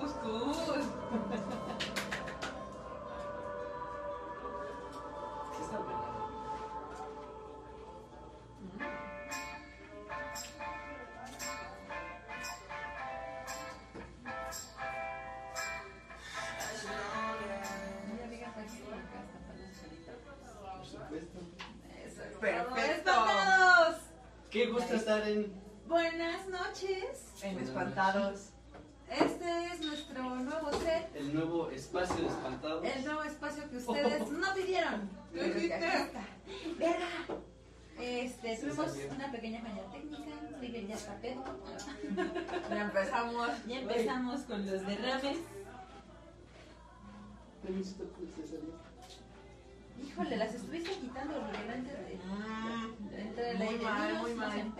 cuscús. Sí está es Perfecto. ¡Espantados! Qué gusto estar en. Buenas noches. En espantados. Este es nuestro nuevo set, El nuevo espacio de espantados. el nuevo espacio que ustedes no pidieron. ¿Qué Pero que hiciste? aquí está. ¡Verga! Una pequeña falla técnica, Miguel ya está pedo. Ya empezamos. Ya empezamos con los derrames. Salió. Híjole, las estuviste quitando porque antes de, Mm, Muy aire mal, muy mal.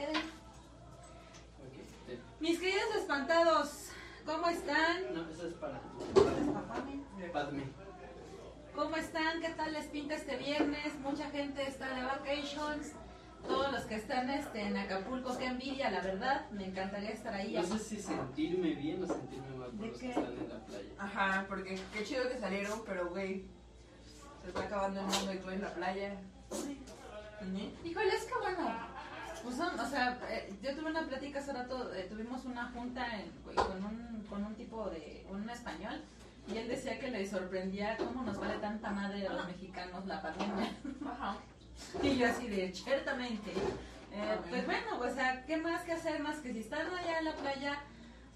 Mis queridos espantados, ¿cómo están? No, eso es para. Padme. ¿Cómo están? ¿Qué tal les pinta este viernes? Mucha gente está de vacations. Todos los que están este, en Acapulco, qué envidia, la verdad. Me encantaría estar ahí. No sé si sentirme bien o sentirme mal por ¿De los qué? que están en la playa. Ajá, porque qué chido que salieron, pero güey, se está acabando el mundo y tú en la playa. ¿Sí? Híjole, es que bueno, pues son, o sea, eh, yo tuve una plática hace rato, eh, tuvimos una junta en- con, un, con un tipo de, un español, y él decía que le sorprendía cómo nos vale tanta madre a los mexicanos la pandemia. Ajá. Y yo así de, ciertamente. Eh, pues bueno, o sea, ¿qué más que hacer más que si están allá en la playa,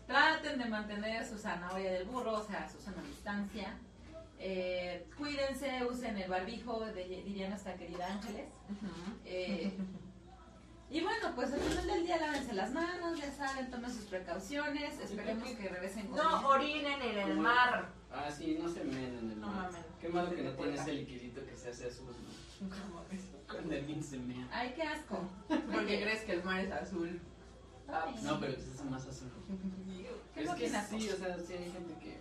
traten de mantener su zanahoria del burro, o sea, su sana distancia. Eh, cuídense, usen el barbijo, de- diría nuestra querida Ángeles. Eh, y bueno, pues al final del día lávense las manos, ya saben, tomen sus precauciones, esperemos que regresen con No orinen en el mar. Ah, sí, no se menen en el No mar. Qué malo que no tiene ese liquidito que se hace azul, ¿no? Ay, qué asco. Porque crees que el mar es azul. Ah, Ay. No, pero se hace más azul. ¿Qué es que sí, o sea, sí hay gente que,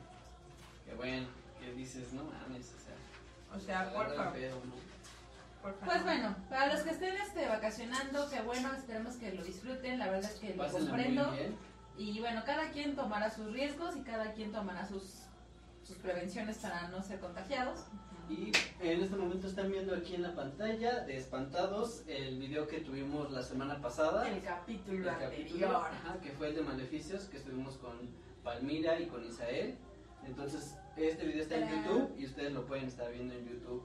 que bueno, que dices, no mames, o sea, O sea, ¿no? porfa. Pues bueno, para los que estén este, vacacionando, que bueno, esperemos que lo disfruten, la verdad es que lo comprendo. Y bueno, cada quien tomará sus riesgos y cada quien tomará sus, sus prevenciones para no ser contagiados. Y en este momento están viendo aquí en la pantalla de Espantados el video que tuvimos la semana pasada. El capítulo el capítulo, anterior. ajá, que fue el de Maleficios, que estuvimos con Palmira y con Isael. Entonces, este video está en. YouTube y ustedes lo pueden estar viendo en YouTube,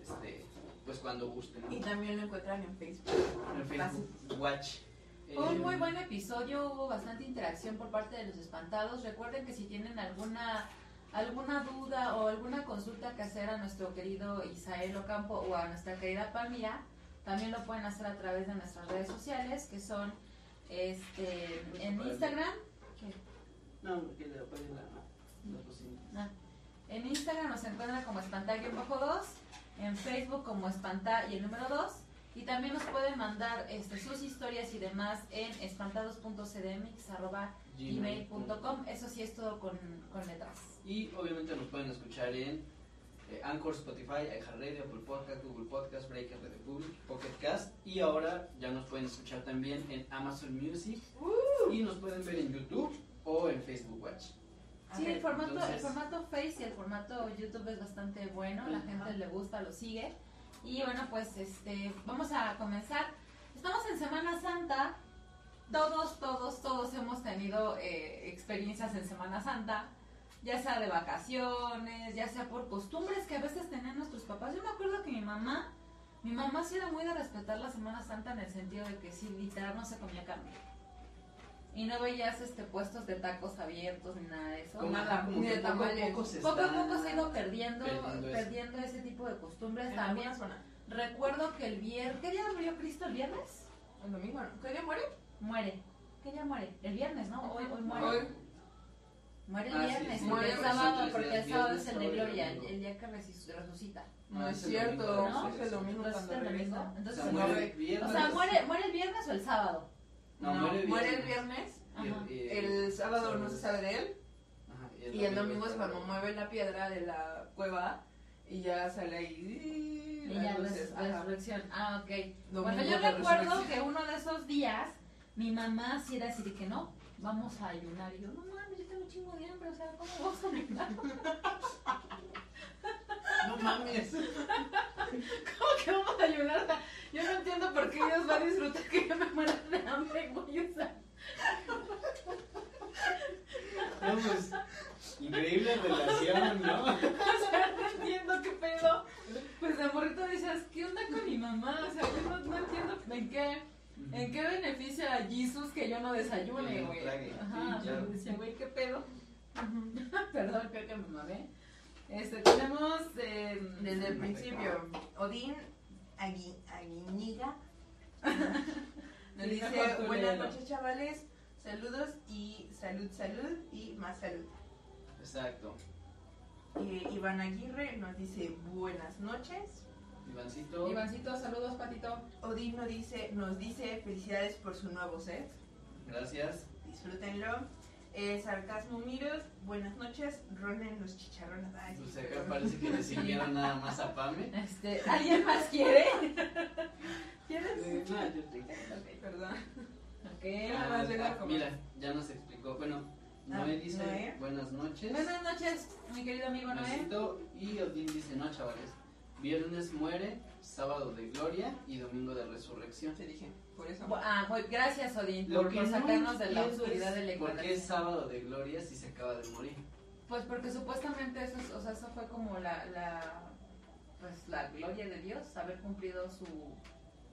este, pues cuando gusten. ¿no? Y también lo encuentran en Facebook. En Facebook, Watch. Fue un muy buen episodio, hubo bastante interacción por parte de los espantados. Recuerden que si tienen alguna alguna duda o alguna consulta que hacer a nuestro querido Isael Ocampo o a nuestra querida Palmira, también lo pueden hacer a través de nuestras redes sociales, que son este en Instagram, No, porque le apoyen la, la cocina. Ah, en Instagram nos encuentran como espantar-2, en Facebook como espantar y el número 2, y también nos pueden mandar este, sus historias y demás en espantados.cdmx.gmail.com. Eso sí es todo con, con letras. Y obviamente nos pueden escuchar en eh, Anchor, Spotify, iHeartRadio, Apple Podcast, Google Podcast, Breaker, Radio Public, Pocket Cast. Y ahora ya nos pueden escuchar también en Amazon Music. Y nos pueden ver en YouTube o en Facebook Watch. Sí, el formato, el formato Face y el formato YouTube es bastante bueno, la gente le gusta, lo sigue. Y bueno, pues este, vamos a comenzar. Estamos en Semana Santa. Todos, todos, todos hemos tenido eh, experiencias en Semana Santa, ya sea de vacaciones, ya sea por costumbres que a veces tenían nuestros papás. Yo me acuerdo que mi mamá, mi mamá sí era muy de respetar la Semana Santa en el sentido de que sí, literal no se comía carne. Y no veías este puestos de tacos abiertos ni nada de eso. Como, nada, como ni de poco a poco se Poco a poco se ha ido perdiendo, perdiendo ese tipo de costumbres En también. Recuerdo que el viernes, ¿qué día murió Cristo? ¿El viernes? El domingo, ¿no? ¿Qué día muere? Muere. ¿Qué día muere? El viernes, ¿no? Hoy, hoy muere. Hoy. Muere el Ah, sí, viernes, sí, porque muere el sábado, viernes, porque el sábado viernes, es el de gloria, el, día que resuc- resucita. No Ah, es cierto, domingo, ¿no? es el domingo ¿No cuando es el regresa. domingo? O Entonces, sea, no muere el viernes. o sea, muere, ¿muere el viernes o el sábado? No, No, muere el muere el viernes. viernes. Y el- sábado no se sabe de él. Ajá, Y el domingo es cuando mueve la piedra de la cueva y ya sale ahí. Y ya luces, res- resurrección. Ah, ok. Domingo Bueno, yo recuerdo que uno de esos días, mi mamá sí era así de que no, vamos a ayunar. Y yo, no mames, yo tengo un chingo de hambre, o sea, ¿cómo vamos a ayunar? No mames. ¿Cómo que vamos a ayunar? O sea, yo no entiendo por qué Dios va a disfrutar que yo me muera de hambre, güey, o sea. No, pues, increíble relación, ¿no? O sea, no entiendo qué pedo. Pues de morrito decías, ¿qué onda con mi mamá? O sea, yo no, no entiendo en qué, en qué beneficia a Jesus que yo no desayune, güey. Ajá, decía, güey, ¿qué pedo? Perdón, creo que me mamé. Este, tenemos eh, Desde el principio, Odín Agui- Aguiñiga nos dice buenas noches chavales, saludos y salud, salud y más salud. Exacto. Eh, Iván Aguirre nos dice buenas noches. Ivancito. Ivancito, saludos, patito. Odín nos dice, nos dice felicidades por su nuevo set. Gracias. Disfrútenlo. Eh, Sarcasmo Miros, buenas noches. Ronen los chicharrones. Ay, Pues acá parece que le sirvieron nada más a Pame. Este, ¿alguien más quiere? ¿Quieres? Eh, no, yo te- Ok. Perdón. Ok. nada más vengo a Ah, comer. mira, ya nos explicó. Bueno, Ah, Noé dice Noé. buenas noches. Buenas noches, mi querido amigo Noé. Y Odín dice, no, chavales. Viernes muere, sábado de gloria y domingo de resurrección. Te dije, por eso. Ah, muy gracias, Odín, Lo por, que por no sacarnos de la oscuridad de la es ¿Por qué es sábado de gloria si se acaba de morir? Pues porque supuestamente eso, es- o sea, eso fue como la, la, pues la gloria de Dios, haber cumplido su,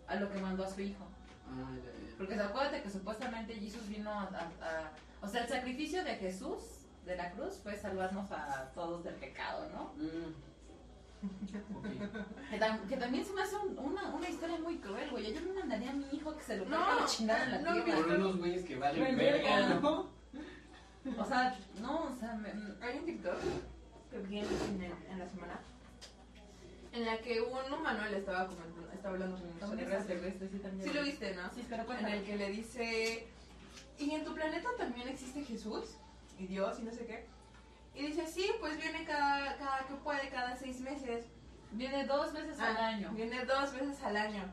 a lo que mandó a su hijo. Ah, ya, ya. Porque acuérdate que supuestamente Jesús vino a, a- a- o sea, el sacrificio de Jesús, de la cruz, fue salvarnos a todos del pecado, ¿no? Mm. Que, tam- que también se me hace un- una, una historia muy cruel, güey. Yo no mandaría a mi hijo que se lo No, la chingada en la no, tierra. Por unos güeyes que valen Valen verga, verga. ¿no? O sea, no, o sea, me- Hay un TikTok que vi en, en, en la semana en la que un humano le estaba comentando, estaba hablando con un ¿Cómo extraterrestre. sí, también. Sí lo viste, ¿no? Sí, pero En el que le dice, ¿y en tu planeta también existe Jesús? Y Dios y no sé qué. Y dice, sí, pues viene cada, cada que puede, cada seis meses. Viene dos veces al Ah, año. Viene dos veces al año.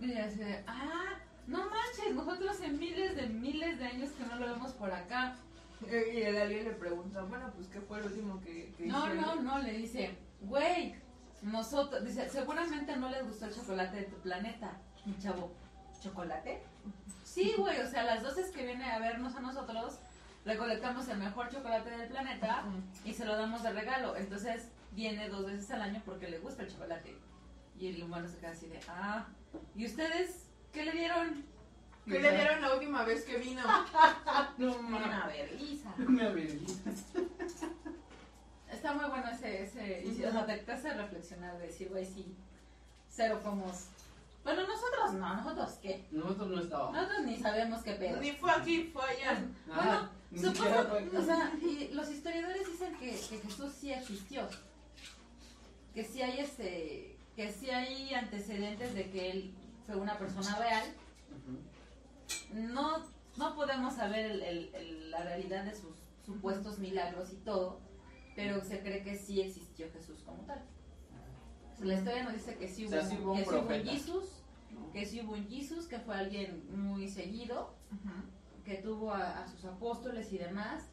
Y de, ah, no manches, nosotros en miles de miles de años que no lo vemos por acá. Y el alien le pregunta, bueno, pues ¿qué fue lo último que, que No, hicieron?" no, no, le dice, güey, nosotros, dice, seguramente no les gustó el chocolate de tu planeta, mi chavo. ¿Chocolate? Sí, güey, o sea, las dosis que viene a vernos a nosotros, recolectamos el mejor chocolate del planeta y se lo damos de regalo. Entonces viene dos veces al año porque le gusta el chocolate. Y el humano se queda así de, ah, ¿y ustedes qué le dieron? ¿Qué le dieron la última vez que vino? No Una vergüenza. Una vergüenza. Está muy bueno ese, ese, y, o sea, te, hace reflexionar de decir, güey, sí, cero somos. Bueno, nosotros no, nosotros qué. Nosotros no estábamos. Nosotros ni sabemos qué pedo. Ni fue aquí, fue allá. Bueno, fue aquí. supongo, o sea, y los historiadores dicen que, que Jesús sí existió. Que sí hay este, que sí hay antecedentes de que él fue una persona real. No, no podemos saber el- el- el- la realidad de sus supuestos milagros y todo, pero se cree que sí existió Jesús como tal. O sea, la historia nos dice que sí O hubo, sea, sí hubo un que sí hubo un que sí hubo un Jesús, que fue alguien muy seguido, que tuvo a, a sus apóstoles y demás,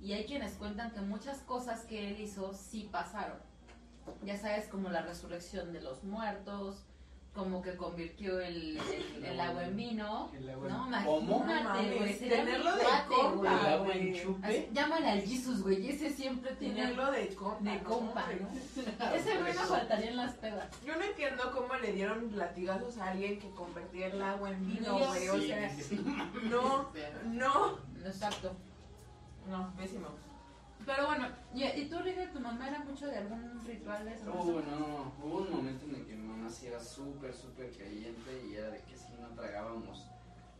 y hay quienes cuentan que muchas cosas que él hizo sí pasaron. Ya sabes, como la resurrección de los muertos, como que convirtió el, el- el agua en vino. El agua en- No, tenerlo de compa. El agua en chupe. Llámale al Jesus, güey, ese siempre tiene... Tenerlo de compa. de compa. Ese güey no faltaría en las pedas. Yo no entiendo cómo le dieron latigazos a alguien que convertía el agua en vino, güey. O sea, sí, sí. no, no. Exacto. No, pésimo. Pero bueno, ¿y, y tú, Riga, tu mamá era mucho de algún ritual de eso? Uh, no, hubo un momento en el que mamá sí era súper, súper creyente y era de que si no tragábamos,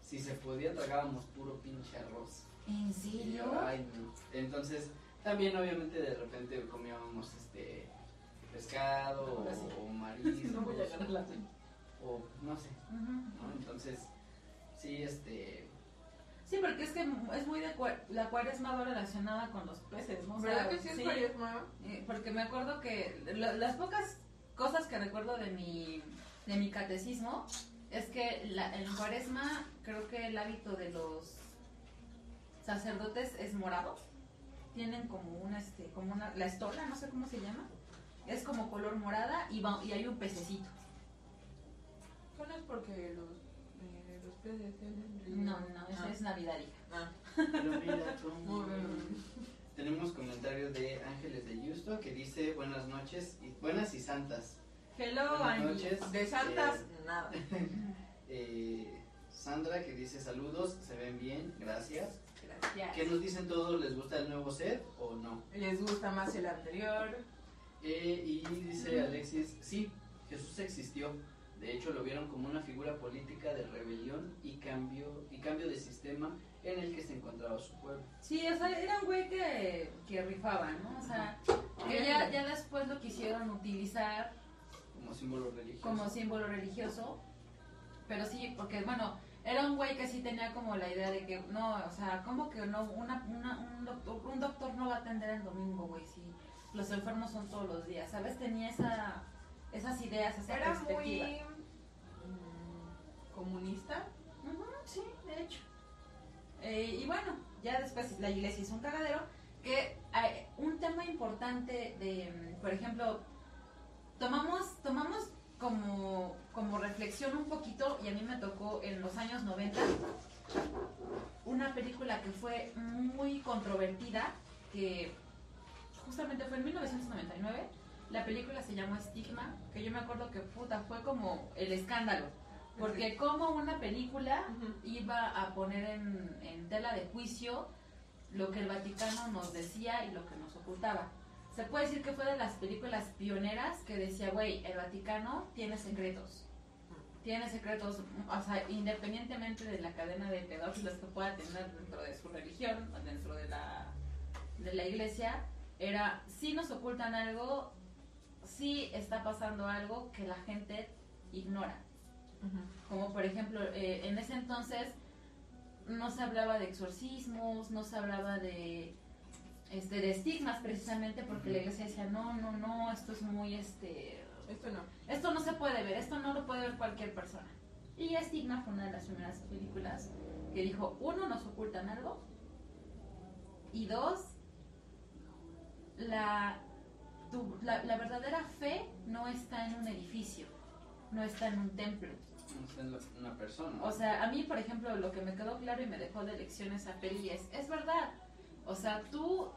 si se podía tragábamos puro pinche arroz. ¿En Y serio? yo, ay, no. Entonces, también obviamente de repente comíamos este pescado sí. o, o mariscos No voy a ganar la o no sé. ¿no? Entonces, sí, este, Sí, porque es que es muy de cua- la cuaresma va relacionada con los peces, ¿no? O sea, ¿Verdad que sí es cuaresma? eh, Porque me acuerdo que la- las pocas cosas que recuerdo de mi, de mi catecismo es que la, en cuaresma creo que el hábito de los sacerdotes es morado. Tienen como una, este, como una, la estola, no sé cómo se llama. Es como color morada y, va- y hay un pececito. ¿No es porque los, eh, los peces tienen No, no, esa Ah. es Navidad, hija. Ah. Tenemos comentario de Ángeles de Justo que dice buenas noches y buenas y santas. Hello, Buenas noches. De santas, nada. Eh, Sandra que dice saludos, se ven bien, gracias. Gracias. ¿Qué nos dicen todos? ¿Les gusta el nuevo set o no? ¿Les gusta más el anterior? Eh, y dice Alexis, sí, Jesús existió. De hecho, lo vieron como una figura política de rebelión y cambio, y cambio de sistema en el que se encontraba su pueblo. Sí, o sea, era un güey que, que rifaba, ¿no? O sea, que ya, ya después lo quisieron utilizar Como símbolo religioso. como símbolo religioso. Pero sí, porque bueno, era un güey que sí tenía como la idea de que no, o sea, como que no, una, una- un, doctor, un doctor no va a atender el domingo, güey, si los enfermos son todos los días, ¿sabes? Tenía esa, esas ideas, esa Era muy comunista. Ujú, sí, de hecho. Eh, y bueno, ya después la iglesia hizo un cagadero. Que hay un tema importante de, mm, por ejemplo, tomamos, tomamos como, como reflexión un poquito, y a mí me tocó en los años 90, una película que fue muy controvertida, que justamente fue en 1999. La película se llamó Estigma, que yo me acuerdo que puta fue como el escándalo. Porque como una película iba a poner en, en tela de juicio lo que el Vaticano nos decía y lo que nos ocultaba. Se puede decir que fue de las películas pioneras que decía, güey, el Vaticano tiene secretos. Tiene secretos, o sea, independientemente de la cadena de pedófilos que pueda tener dentro de su religión, dentro de la, de la iglesia, era, si nos ocultan algo, si está pasando algo que la gente ignora. Como por ejemplo, eh, en ese entonces no se hablaba de exorcismos, no se hablaba de este de estigmas precisamente porque la iglesia decía, no, no, no, esto es muy este Esto no. esto no se puede ver, esto no lo puede ver cualquier persona. Y Estigma fue una de las primeras películas que dijo, uno, nos ocultan algo, y dos, la, tu- la, la verdadera fe no está en un edificio, no está en un templo. Una persona. O sea, a mí, por ejemplo, lo que me quedó claro y me dejó de lección esa peli es, es verdad. O sea, tú,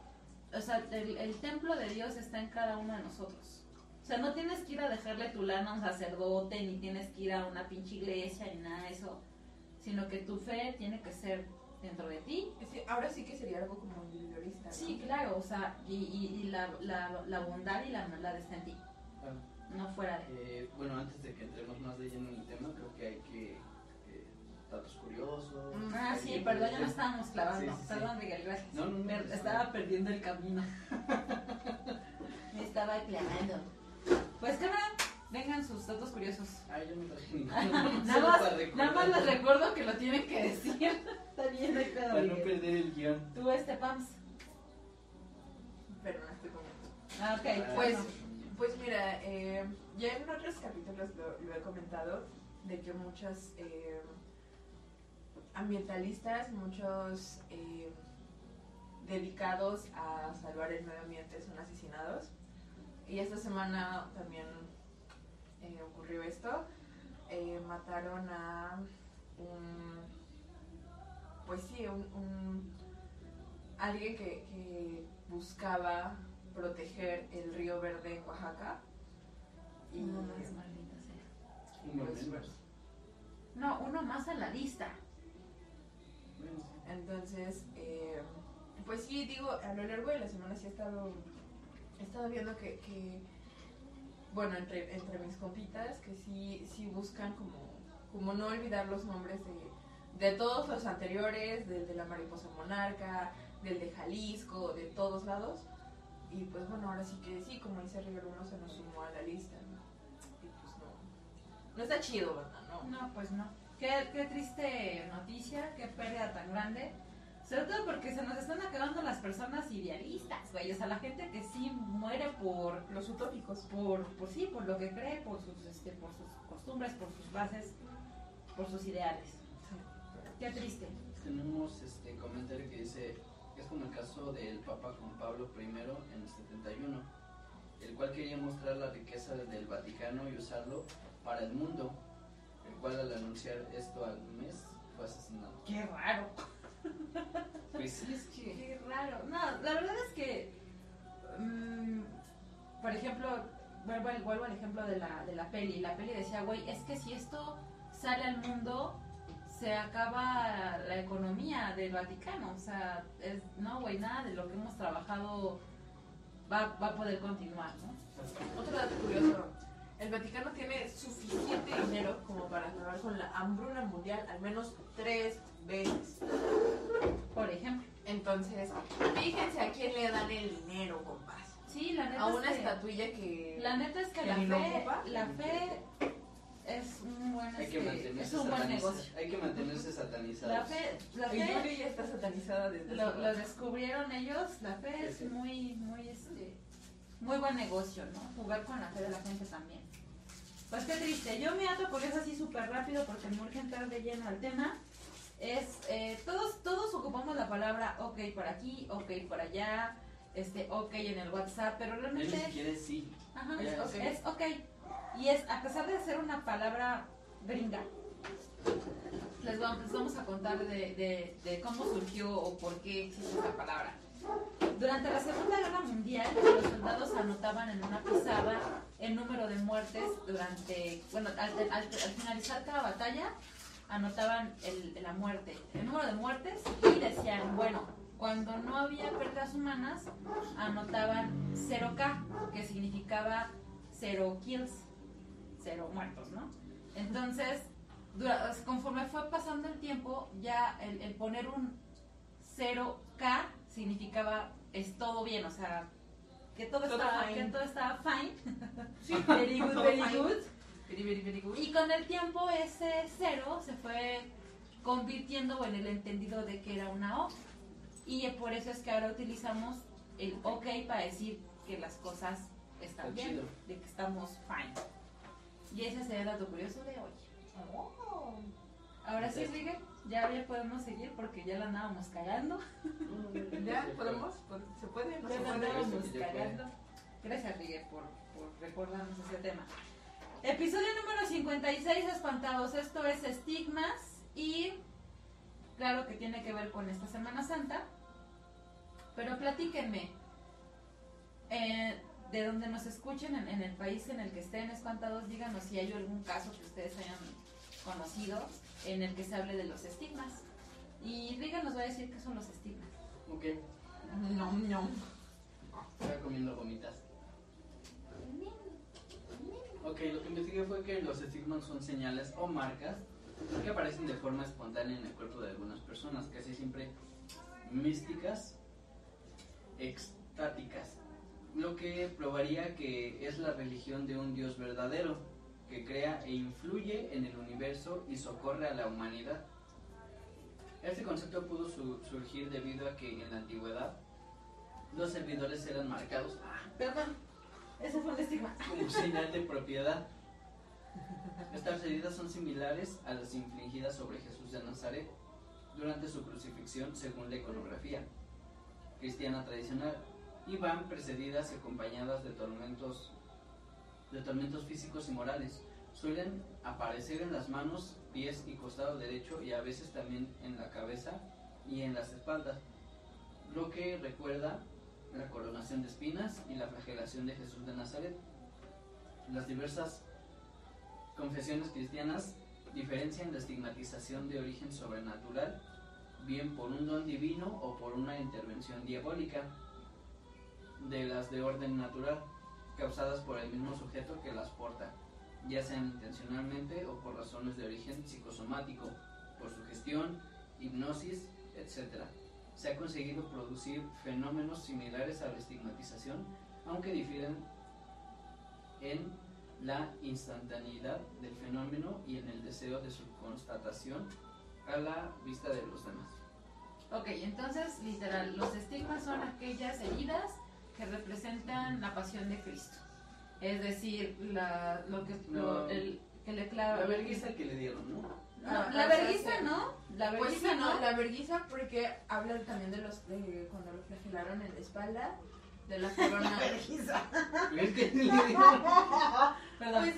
o sea, el, el templo de Dios está en cada uno de nosotros. O sea, no tienes que ir a dejarle tu lana a un sacerdote, ni tienes que ir a una pinche iglesia, ni nada de eso. Sino que tu fe tiene que ser dentro de ti. Sí, ahora sí que sería algo como individualista. ¿no? Sí, claro, o sea, y, y, y la, la, la bondad y la maldad está en ti, Ah, no fuera de eh, bueno, antes de que entremos más de lleno en el tema, creo que hay que. eh, datos curiosos. Mm, Ah, sí, que- perdón, ya nos estábamos clavando. Sí, sí, sí. Perdón, Miguel, gracias. No, no, no, Per- estaba perdiendo el camino. Me estaba clavando. Pues cámara, vengan sus datos curiosos. Ay, yo no traje nada, más, nada más les recuerdo que lo tienen que decir. Está bien, no hay pedo, Para no perder el guion. Tú, este Pams. Pero no estoy comiendo. Ah, ok. Ah, Pues. Pues mira, eh, ya en otros capítulos lo, he comentado, de que muchos eh, ambientalistas, muchos eh, dedicados a salvar el medio ambiente son asesinados. Y esta semana también ocurrió esto. Mataron a un, pues sí, un, alguien que buscaba proteger el río Verde en Oaxaca. Y Uno más, maldita sea. Uno Pues, menos. No, uno más a la lista. Entonces, eh, pues sí, digo, a lo largo de la semana sí he estado, he estado viendo que, que, bueno, entre, entre mis compitas, que sí, sí buscan como, como no olvidar los nombres de, de todos los anteriores, del de la mariposa monarca, del de Jalisco, de todos lados. Y pues bueno, ahora sí que sí, como dice River, uno se nos sumó a la lista, ¿no? Y pues no, no está chido, ¿verdad? No. No, pues no. Qué, qué triste noticia, qué pérdida tan grande. Sobre todo porque se nos están acabando las personas idealistas, güey. O sea, la gente que sí muere por, Los utópicos. por, por sí, por lo que cree, por sus, este, por sus costumbres, por sus bases, por sus ideales. Qué triste. Tenemos este comentario que dice como el caso del Papa Juan Pablo I en el 71, el cual quería mostrar la riqueza del Vaticano y usarlo para el mundo, el cual al anunciar esto al mes fue asesinado. Qué raro. Pues sí, es que... Qué raro. No, la verdad es que, mm, por ejemplo, vuelvo, vuelvo al ejemplo de la, de la peli. La peli decía, güey, es que si esto sale al mundo, se acaba la economía del Vaticano. O sea, es, no, güey, nada de lo que hemos trabajado va, va a poder continuar, ¿no? Otro dato curioso. El Vaticano tiene suficiente dinero como para acabar con la hambruna mundial al menos tres veces. Por ejemplo. Entonces, fíjense a quién le dan el dinero, compas. Sí, la neta A es una que- estatuilla que... La neta es que, que la, fe, la fe es un buen, Hay que este, es un buen negocio. Hay que mantenerse satanizados. La fe, la fe Yuri ya está satanizada desde lo, lo descubrieron ellos, la fe Sí, es sí. muy, muy, este, muy buen negocio, ¿no? Jugar con la fe de la gente también. Pues qué triste. Yo mi dato curioso así súper rápido porque me urge entrar de lleno al tema. Es, eh, todos, todos ocupamos la palabra ok por aquí, ok por allá, este, ok en el WhatsApp, pero Él ni realmente siquiera es sí. Ajá, es, ok. es ok. Y es, a pesar de ser una palabra gringa, les vamos, a contar de, cómo surgió o por qué existe esta palabra. Durante la Segunda Guerra Mundial, los soldados anotaban en una pizarra el número de muertes durante, bueno, al, al- al finalizar cada batalla, anotaban la muerte, el número de muertes y decían, bueno, cuando no había pérdidas humanas, anotaban 0K, que significaba 0 kills, 0 muertos, ¿no? Entonces, dura- conforme fue pasando el tiempo, ya el, el poner un 0K significaba es todo bien, o sea, que todo, Todo estaba, fine. que todo estaba fine. Sí, very good, very good. Very, very, very good. Y con el tiempo ese cero se fue convirtiendo en el entendido de que era una O. Y por eso es que ahora utilizamos el OK para decir que las cosas Está bien, chido. de que estamos fine. Y ese sería el dato curioso de hoy. Oh. Ahora sí. Rigue, ya, ya podemos seguir porque ya la andábamos cagando. ¿Ya? ¿Podemos? ¿Se puede? ¿No Ya se la andábamos cagando. Gracias, Rigue, por, por recordarnos ese tema. Episodio número 56, Espantados. Esto es estigmas y claro que tiene que ver con esta Semana Santa. Pero platíquenme, eh, de donde nos escuchen, en, en el país en el que estén espantados, díganos si hay algún caso que ustedes hayan conocido en el que se hable de los estigmas. Y Riga nos va a decir qué son los estigmas. Ok, No, no. estaba comiendo gomitas. Ok, lo que investigué fue que los estigmas son señales o marcas que aparecen de forma espontánea en el cuerpo de algunas personas, casi siempre místicas, extáticas, lo que probaría que es la religión de un Dios verdadero, que crea e influye en el universo y socorre a la humanidad. Este concepto pudo su- surgir debido a que en la antigüedad los servidores eran marcados ah, Perdón, ese fue el estigma. como señal de propiedad. Estas heridas son similares a las infligidas sobre Jesús de Nazaret durante su crucifixión según la iconografía cristiana tradicional y van precedidas y acompañadas de tormentos de tormentos físicos y morales. Suelen aparecer en las manos, pies y costado derecho y a veces también en la cabeza y en las espaldas, lo que recuerda la coronación de espinas y la flagelación de Jesús de Nazaret. Las diversas confesiones cristianas diferencian la estigmatización de origen sobrenatural, bien por un don divino o por una intervención diabólica, de las de orden natural, causadas por el mismo sujeto que las porta, ya sean intencionalmente o por razones de origen psicosomático, por sugestión, hipnosis, etc. Se ha conseguido producir fenómenos similares a la estigmatización, aunque difieren en la instantaneidad del fenómeno y en el deseo de su constatación a la vista de los demás. Ok, entonces, literal, los estigmas son aquellas heridas que representan la pasión de Cristo. Es decir, la, lo que, lo- el, que le clava. La vergüenza que le dieron, ¿no? No, Ah, la sea, vergüenza no. La Pues vergüenza sí, no. no, la vergüenza porque habla también de los de cuando lo flagelaron en la espalda, de la corona. Perdón. pues,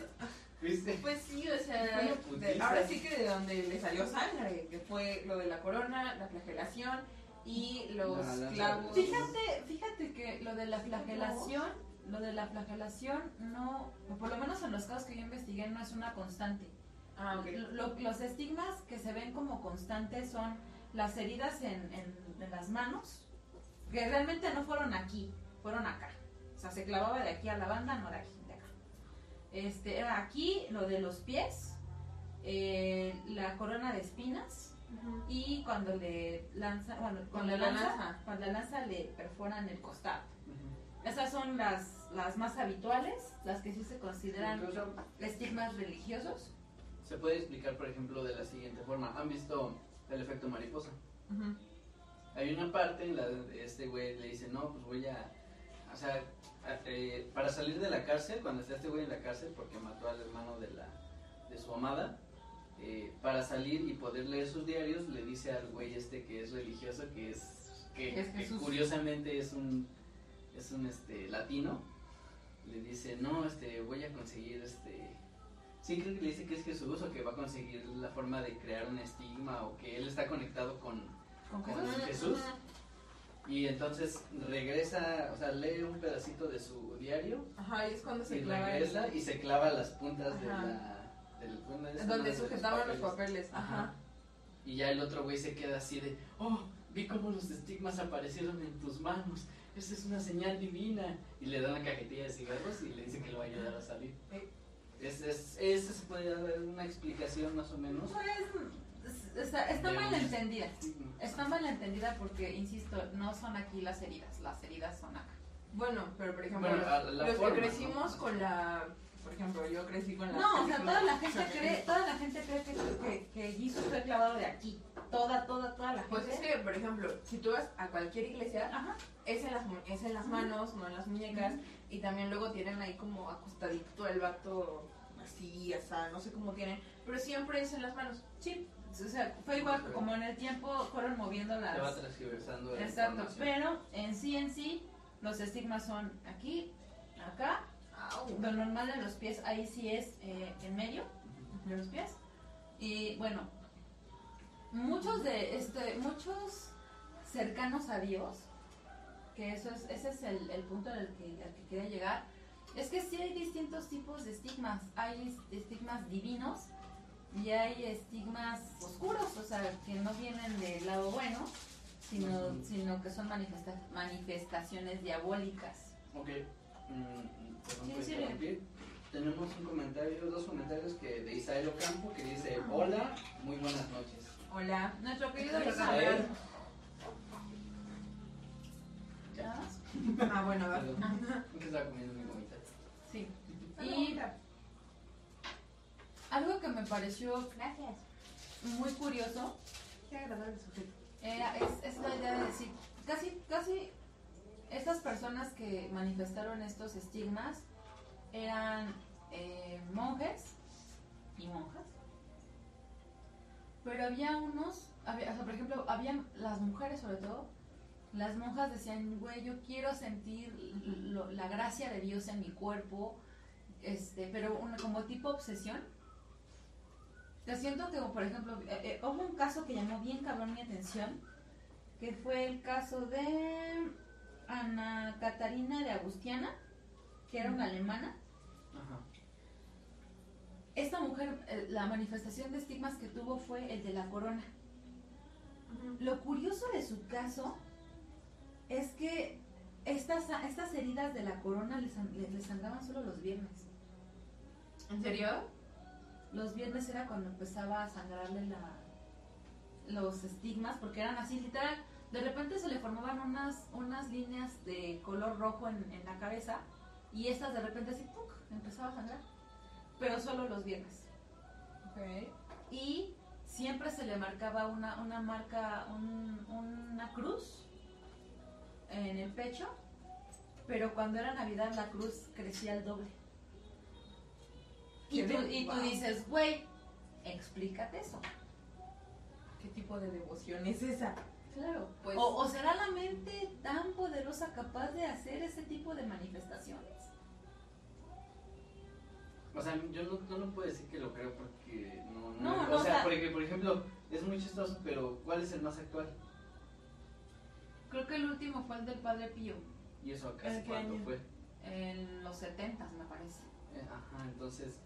¿Viste? pues sí, o sea, de- ahora sí que de donde le salió sangre, que fue lo de la corona, la flagelación y los La lanza. clavos. Fíjate, fíjate que lo de la flagelación, lo de la flagelación no, o por lo menos en los casos que yo investigué no es una constante. Ah, ok. Lo- los estigmas que se ven como constantes son las heridas en, en- en las manos, que realmente no fueron aquí, fueron acá. O sea, se clavaba de aquí a la banda, no de aquí, de acá. Este, era aquí lo de los pies, eh, la corona de espinas Y cuando le lanza, bueno, con la la lanza, lanza. la lanza le perforan el costado. Esas son las, las más habituales, las que sí se consideran Incluso estigmas religiosos. se puede explicar, por ejemplo, de la siguiente forma. ¿Han visto el efecto mariposa? Hay una parte en la de este güey le dice, no, pues voy a... O sea, a- eh, para salir de la cárcel, cuando está este güey en la cárcel, porque mató al hermano de, la, de su amada, eh, para salir y poder leer sus diarios, le dice al güey este que es religioso, que es... que, Es que Jesús. curiosamente es un, es un este, latino, le dice, no, este, voy a conseguir este... Sí, creo que le dice que es Jesús o que va a conseguir la forma de crear un estigma o que él está conectado con, ¿Con con Jesús? Jesús. Y entonces regresa, o sea, lee un pedacito de su diario Ajá, y es cuando se y clava regresa el- y se clava las puntas de la... Del, bueno, es donde sujetaban los papeles. Ajá. Y ya el otro güey se queda así de, oh, vi cómo los estigmas aparecieron en tus manos. Esa es una señal divina. Y le da una cajetilla de cigarros y le dice que lo va a ayudar a salir. Eh. Es, es, esa se puede dar una explicación más o menos. Pues, está, mal entendida. Está mal entendida porque, insisto, no son aquí las heridas, las heridas son acá. Bueno, pero por ejemplo, Bueno, a- la los forma, que crecimos ¿no? con la. Por ejemplo, yo crecí con la. No, o sea, toda la gente cree, toda la gente cree que, que, que Jesus fue clavado de aquí. Toda, toda, toda la gente. Pues es que, por ejemplo, si tú vas a cualquier iglesia, Ajá. es en las, es en las manos, no en las muñecas. Y también luego tienen ahí como acostadito el vato así, o sea, no sé cómo tienen. Pero siempre es en las manos. Sí, o sea, fue igual como en el tiempo fueron moviendo Se va las... transgiversando la Exacto, pero en sí, en sí, los estigmas son aquí, acá, lo normal de los pies ahí sí es eh, en medio de los pies. Y bueno, muchos de este, muchos cercanos a Dios, que eso es, ese es el, el punto al que, al que quería llegar, es que sí hay distintos tipos de estigmas. Hay est- estigmas divinos y hay estigmas oscuros, o sea, que no vienen del lado bueno, sino, sino que son manifesta- manifestaciones diabólicas. Ok. Mm, perdón Sí, por sí, interrumpir. Tenemos un comentario, dos comentarios que de Isael Ocampo que dice, hola, muy buenas noches. Hola. Nuestro querido. Isael. ¿Ya? Ah, bueno, va. Estaba comiendo mi gomita. Sí. Y algo que me pareció Gracias. muy curioso Qué agradable sujeto. era, es, es la idea de decir, casi, casi estas personas que manifestaron estos estigmas eran eh, monjes y monjas, pero había unos, por ejemplo, había las mujeres sobre todo, las monjas decían, güey, yo quiero sentir la gracia de Dios en mi cuerpo, este, pero como tipo obsesión. Te siento que, por ejemplo, eh, eh, hubo un caso que llamó bien cabrón mi atención, que fue el caso de Ana Catarina de Agustiana, que era una alemana. Ajá. Esta mujer, eh, la manifestación de estigmas que tuvo fue el de la corona. Lo curioso de su caso es que estas, estas heridas de la corona les, san- les sangraban solo los viernes. ¿En serio? Los viernes era cuando empezaba a sangrarle la, los estigmas, porque eran así, literal. De repente se le formaban unas, unas líneas de color rojo en, en la cabeza y estas de repente así, ¡puc! empezaba a sangrar. Pero solo los viernes. Ok. Y siempre se le marcaba una, una marca, un- una cruz en el pecho, pero cuando era Navidad la cruz crecía al doble. Y tú, y tú wow. dices, güey, explícate eso. ¿Qué tipo de devoción es esa? Claro. Pues- o, o será la mente tan poderosa capaz de hacer ese tipo de manifestaciones? O sea, yo no, no lo puedo decir que lo creo porque no, no, No, o no, sea, o sea- porque por ejemplo, es muy chistoso, pero ¿cuál es el más actual? Creo que el último fue el del Padre Pío, ¿Y eso ¿En casi cuándo año? fue? en los 70 me parece. Eh, Ajá, entonces...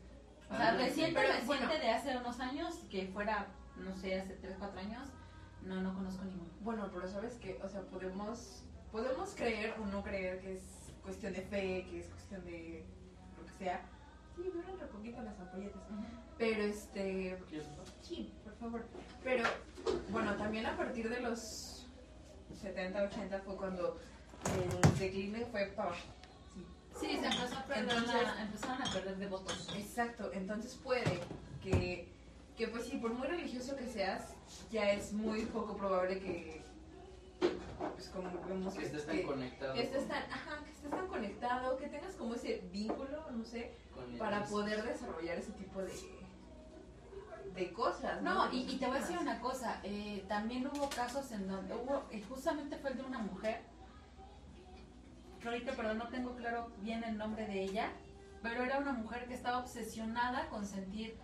O sea, ah, reciente, reciente bueno. de hace unos años, que fuera, no sé, hace 3, 4 años, no, no conozco ninguno. Bueno, pero sabes que, o sea, podemos, podemos creer o no creer que es cuestión de fe, que es cuestión de lo que sea. Sí, duran un poquito las ampolletas. Pero este, sí, por favor. Pero bueno, también a partir de los 70, 80 fue cuando el decline fue para abajo. Sí. Sí, se empezó a perder Entonces- la- empezaron a perder devotos. Exacto, entonces puede que, que pues sí, por muy religioso que seas, ya es muy poco probable que, pues como vemos Que estés tan que- conectado que estés tan, ajá, que estés tan conectado, que tengas como ese vínculo, no sé, con para poder desarrollar ese tipo de, de cosas. No, y, y te voy a decir una cosa, eh, también hubo casos en donde hubo, eh, justamente fue el de una mujer, que ahorita, perdón, no tengo claro bien el nombre de ella, pero era una mujer que estaba obsesionada con sentir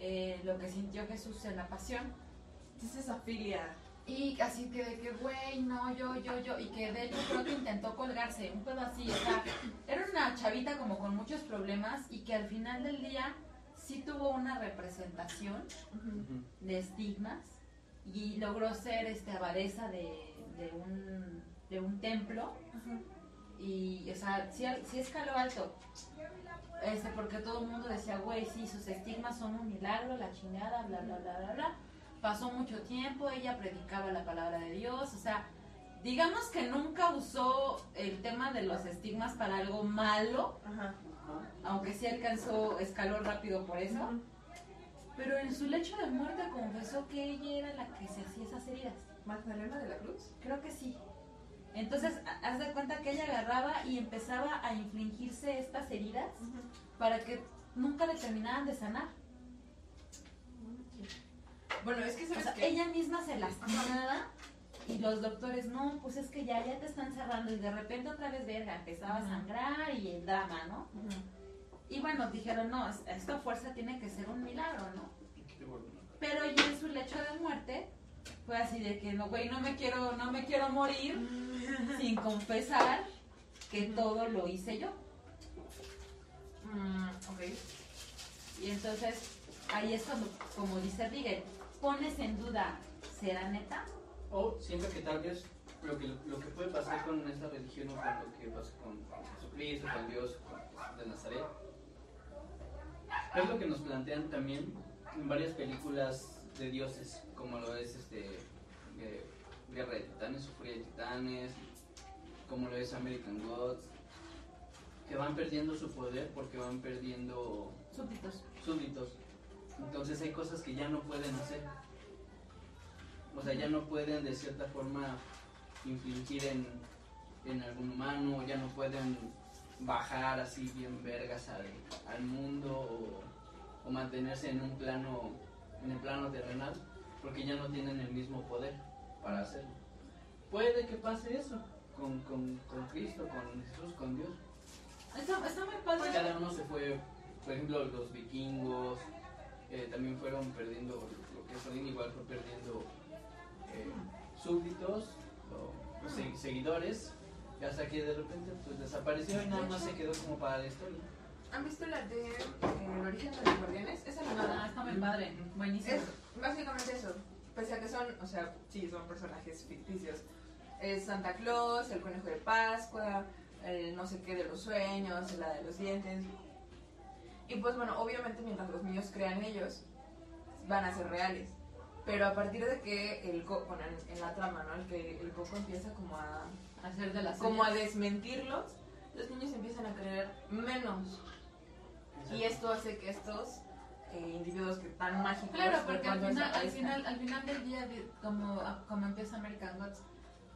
eh, lo que sintió Jesús en la pasión. Entonces esa filia. Y así que de que, güey, no, yo, yo, yo, y que de hecho creo que intentó colgarse, un pedo así, o sea, era una chavita como con muchos problemas y que al final del día sí tuvo una representación de estigmas y logró ser este abadesa de, de un, de un templo y o sea sí, sí escaló alto este porque todo el mundo decía güey sí sus estigmas son un milagro la chingada bla bla bla bla bla pasó mucho tiempo ella predicaba la palabra de Dios o sea digamos que nunca usó el tema de los estigmas para algo malo Ajá. Aunque sí alcanzó escaló rápido por eso pero en su lecho de muerte confesó que ella era la que se hacía esas heridas. Magdalena de la Cruz. Creo que sí. Entonces, ha- haz de cuenta que ella agarraba y empezaba a infligirse estas heridas para que nunca le terminaran de sanar. Bueno, es que O sabes sea, que ella misma se lastimaba y los doctores, no, pues es que ya, ya te están cerrando y de repente otra vez, verga, empezaba a sangrar y el drama, ¿no? Y bueno, dijeron, no, es- esta fuerza tiene que ser un milagro, ¿no? Pero ya en su lecho de muerte fue así de que no, güey, no me quiero, no me quiero morir sin confesar que todo lo hice yo. Mm, ok. Y entonces ahí es cuando, como dice Rigel, pones en duda, ¿será neta? O siento que tal vez lo que, lo que puede pasar con esta religión o con lo que pasa con Jesucristo, con Dios, con de Nazaret, es lo que nos plantean también en varias películas de dioses, como lo es este eh, Guerra de Titanes o Furia de Titanes, como lo es American Gods, que van perdiendo su poder porque van perdiendo Súbditos. súbditos. Entonces hay cosas que ya no pueden hacer. O sea, ya no pueden de cierta forma infligir en, en algún humano, ya no pueden bajar así bien vergas al, al mundo o, o mantenerse en un plano, en el plano terrenal, porque ya no tienen el mismo poder para hacerlo. Puede que pase eso con, con, con Cristo, con Jesús, con Dios. Está, está muy padre. Cada uno se fue, por ejemplo, los vikingos eh, también fueron perdiendo, lo que es Odín igual fue perdiendo eh, súbditos o, se- seguidores, y hasta que de repente pues desapareció y nada más se quedó como para la historia. ¿Han visto la de eh, El origen de los guardianes? Es Ah, animada. está muy padre. Buenísimo. Es básicamente eso. Pese a que son, o sea, sí, son personajes ficticios. Es Santa Claus, el conejo de Pascua, el no sé qué de los sueños, la de los dientes. Y pues bueno, obviamente mientras los niños crean ellos, van a ser reales. Pero a partir de que el coco, bueno, en, en la trama, ¿no? El que el coco empieza como a, Hacer de las como a desmentirlos, los niños empiezan a creer menos. Y esto hace que estos eh, individuos que tan mágicos Claro, porque al final, al final, al final del día, de- como, como empieza American Gods,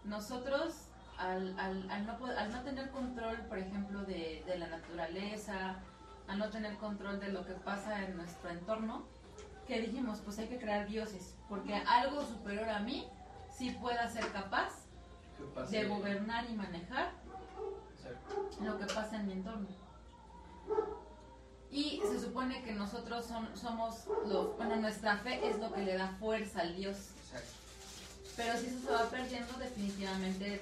nosotros al, al, al no, al no tener control, por ejemplo, de, de la naturaleza, al no tener control de lo que pasa en nuestro entorno, que dijimos, pues hay que crear dioses, porque algo superior a mí sí pueda ser capaz de gobernar y manejar lo que pasa en mi entorno. Y se supone que nosotros son, somos, los, bueno, nuestra fe es lo que le da fuerza al Dios. Exacto. Pero si eso se va perdiendo, definitivamente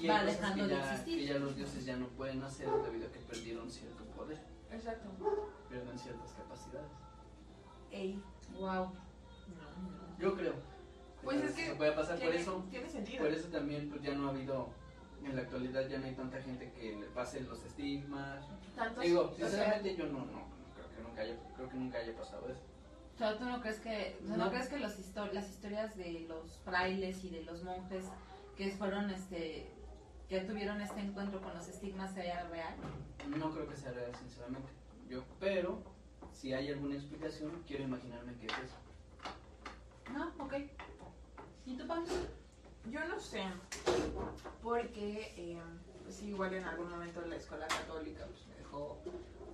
Y Va dejando que de ya, existir. que ya los dioses ya no pueden hacer debido a que perdieron cierto poder, Exacto. pierden ciertas capacidades. Ey. wow. No, no. Yo creo. Pues es que se puede pasar por eso. tiene sentido. Por eso también pues ya no ha habido en la actualidad ya no hay tanta gente que le pase los estigmas. Tantos, Digo, o sea, sinceramente yo no, no, creo que nunca haya, creo que nunca haya pasado eso. O sea, ¿tú no crees que, o sea, ¿no No. crees que los las historias de los frailes y de los monjes que fueron, este, que tuvieron este encuentro con los estigmas sea real? No creo que sea real, sinceramente. Yo, pero si hay alguna explicación, quiero imaginarme que es eso. No, ok. ¿Y tú, Pam? Yo no sé, porque eh, pues igual en algún momento la escuela católica pues,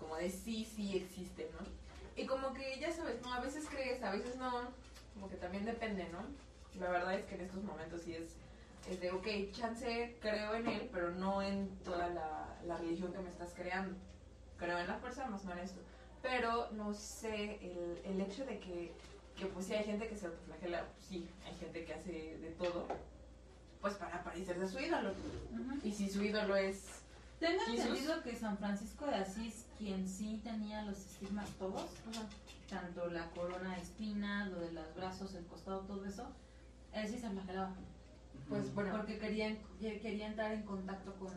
como de sí, sí existe, ¿no? Y como que ya sabes, ¿no? A veces crees, a veces no, como que también depende, ¿no? La verdad es que en estos momentos sí es, es de, ok, chance, creo en él, pero no en toda la, la religión que me estás creando. Creo en la fuerza, más no en esto. Pero no sé, el, el hecho de que, que pues sí hay gente que se autoflagela, pues, sí, hay gente que hace de todo, pues para parecerse a su ídolo. Y si su ídolo es... Tengo entendido que San Francisco de Asís, quien sí tenía los estigmas todos, tanto la corona de espinas, lo de los brazos, el costado, todo eso, él sí se flagelaba. Pues bueno, Porque quería, quería entrar en contacto con...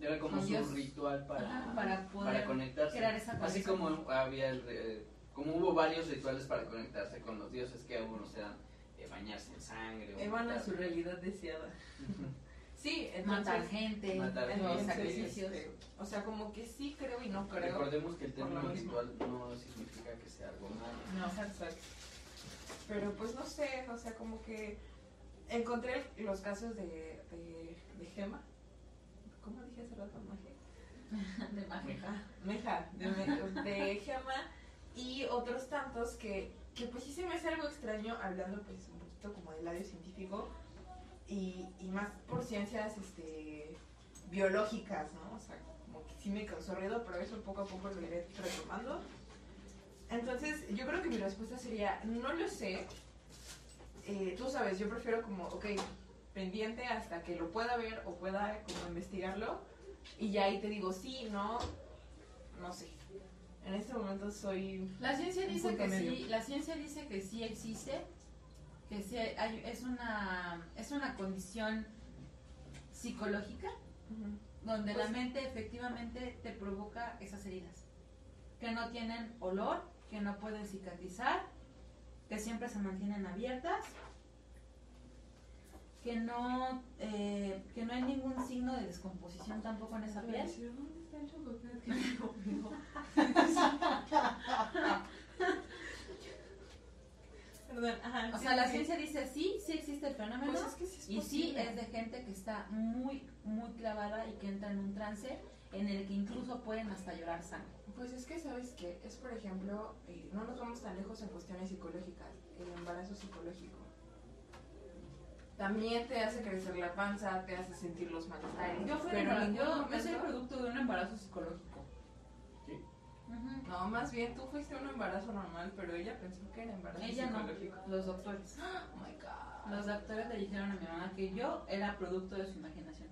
Era como con su Dios. ritual para, Ajá, para poder conectarse. crear esa Así como había el, eh, como hubo varios rituales para conectarse con los dioses, que algunos eran eh, bañarse en sangre. o Evan a su realidad deseada. Sí, matar entonces... gente, Matar los gente, sacrificios. este, o sea, como que sí creo y no creo. Recordemos que el término ritual no significa que sea algo malo. No, exacto. Pero pues no sé, o sea, como que encontré los casos de, de, de Gema. ¿Cómo dije hace rato? Magia. de magia. Ah, Meja, de, de Gema y otros tantos que, que pues sí se me hace algo extraño hablando pues un poquito como del lado científico y, y más por ciencias este biológicas, ¿no? O sea, como que sí me causó ruido, pero eso poco a poco lo iré retomando. Entonces, yo creo que mi respuesta sería, no lo sé. Eh, tú sabes, yo prefiero como, ok, pendiente hasta que lo pueda ver o pueda como investigarlo y ya ahí te digo sí, no, no sé. En este momento soy... La ciencia dice que medio. sí, la ciencia dice que sí existe, que sí hay- es una es una condición psicológica donde Pues- la mente efectivamente te provoca esas heridas que no tienen olor, que no pueden cicatrizar, que siempre se mantienen abiertas, que no eh, que no hay ningún signo de descomposición tampoco en esa piel. ¿Dónde está el chocolate que me comió? Perdón, ajá. O sí, sea, la sí. ciencia dice sí, sí existe el fenómeno. Pues es que sí es Y sí, es de gente que está muy, muy clavada y que entra en un trance en el que incluso pueden hasta llorar sangre. Pues es que, ¿sabes qué? Es, por ejemplo, eh, no nos vamos tan lejos en cuestiones psicológicas, el embarazo psicológico. También te hace crecer la panza, te hace sentir los malestares. Yo, fui pero yo, yo soy producto de un embarazo psicológico. No, más bien tú fuiste un embarazo normal, pero ella pensó que era embarazo Ella no, psicológico. los doctores. Oh my god. Los doctores le dijeron a mi mamá que yo era producto de su imaginación.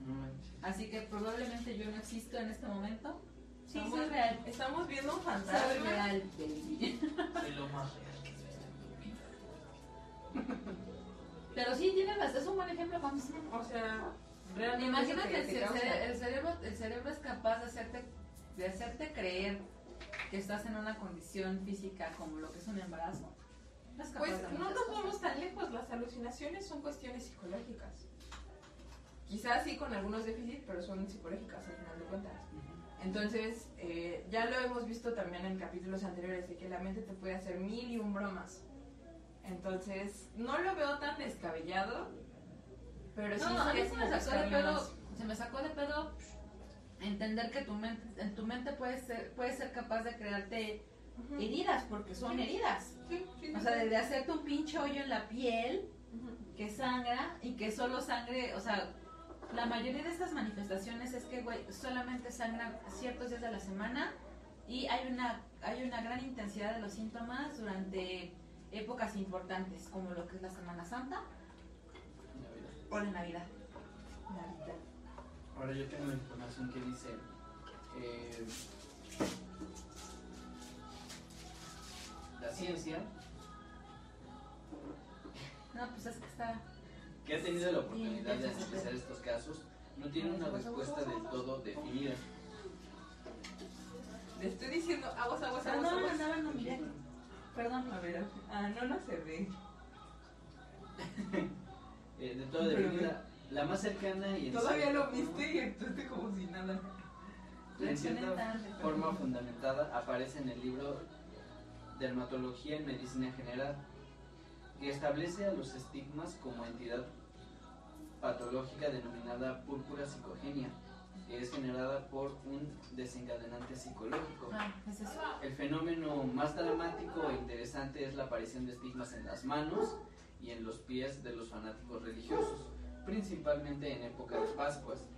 No. Así que probablemente yo no existo en este momento. Sí, Estamos- soy real. Estamos viendo un Soy fantasma. real, baby. Soy lo más real que existe en tu vida. Pero sí, tienes razón, es un buen ejemplo, Pam. O sea, realmente. Imagínate, te- el, el cerebro, el cerebro es capaz de hacerte, de hacerte creer que estás en una condición física como lo que es un embarazo. No es capaz Pues no nos vamos tan lejos, las alucinaciones son cuestiones psicológicas. Quizás sí con algunos déficits, pero son psicológicas al final de cuentas. Entonces, eh, ya lo hemos visto también en capítulos anteriores, de que la mente te puede hacer mil y un bromas. Entonces, no lo veo tan descabellado, pero sí No, se me como sacó de buscarle pedo, más. se me sacó de pedo entender que tu mente, en tu mente puede ser, puede ser capaz de crearte heridas, porque son Sí. heridas. Sí, sí, O sea, sí. de hacerte un pinche hoyo en la piel que sangra y que solo sangre, o sea, la mayoría de estas manifestaciones es que, güey, solamente sangran ciertos días de la semana y hay una, hay una gran intensidad de los síntomas durante épocas importantes, como lo que es la Semana Santa Navidad. o la Navidad. Navidad. Ahora yo tengo información que dice eh, la ciencia No, pues es que está... que ha tenido la oportunidad de analizar estos casos no tiene una respuesta del todo definida. Le estoy diciendo aguas, aguas, aguas, Perdón, aguas. andaba no miré. Perdón. A ver, ah, no, no se ve. Eh, de todo Pero definida. La más cercana y en Todavía cierta lo forma- viste y actuaste como si nada. En cierta forma fundamentada aparece en el libro Dermatología en Medicina General, que establece a los estigmas como entidad patológica denominada púrpura psicogenia, que es generada por un desencadenante psicológico. Ah, es eso. El fenómeno más dramático e interesante es la aparición de estigmas en las manos y en los pies de los fanáticos religiosos, principalmente en época de Pascuas.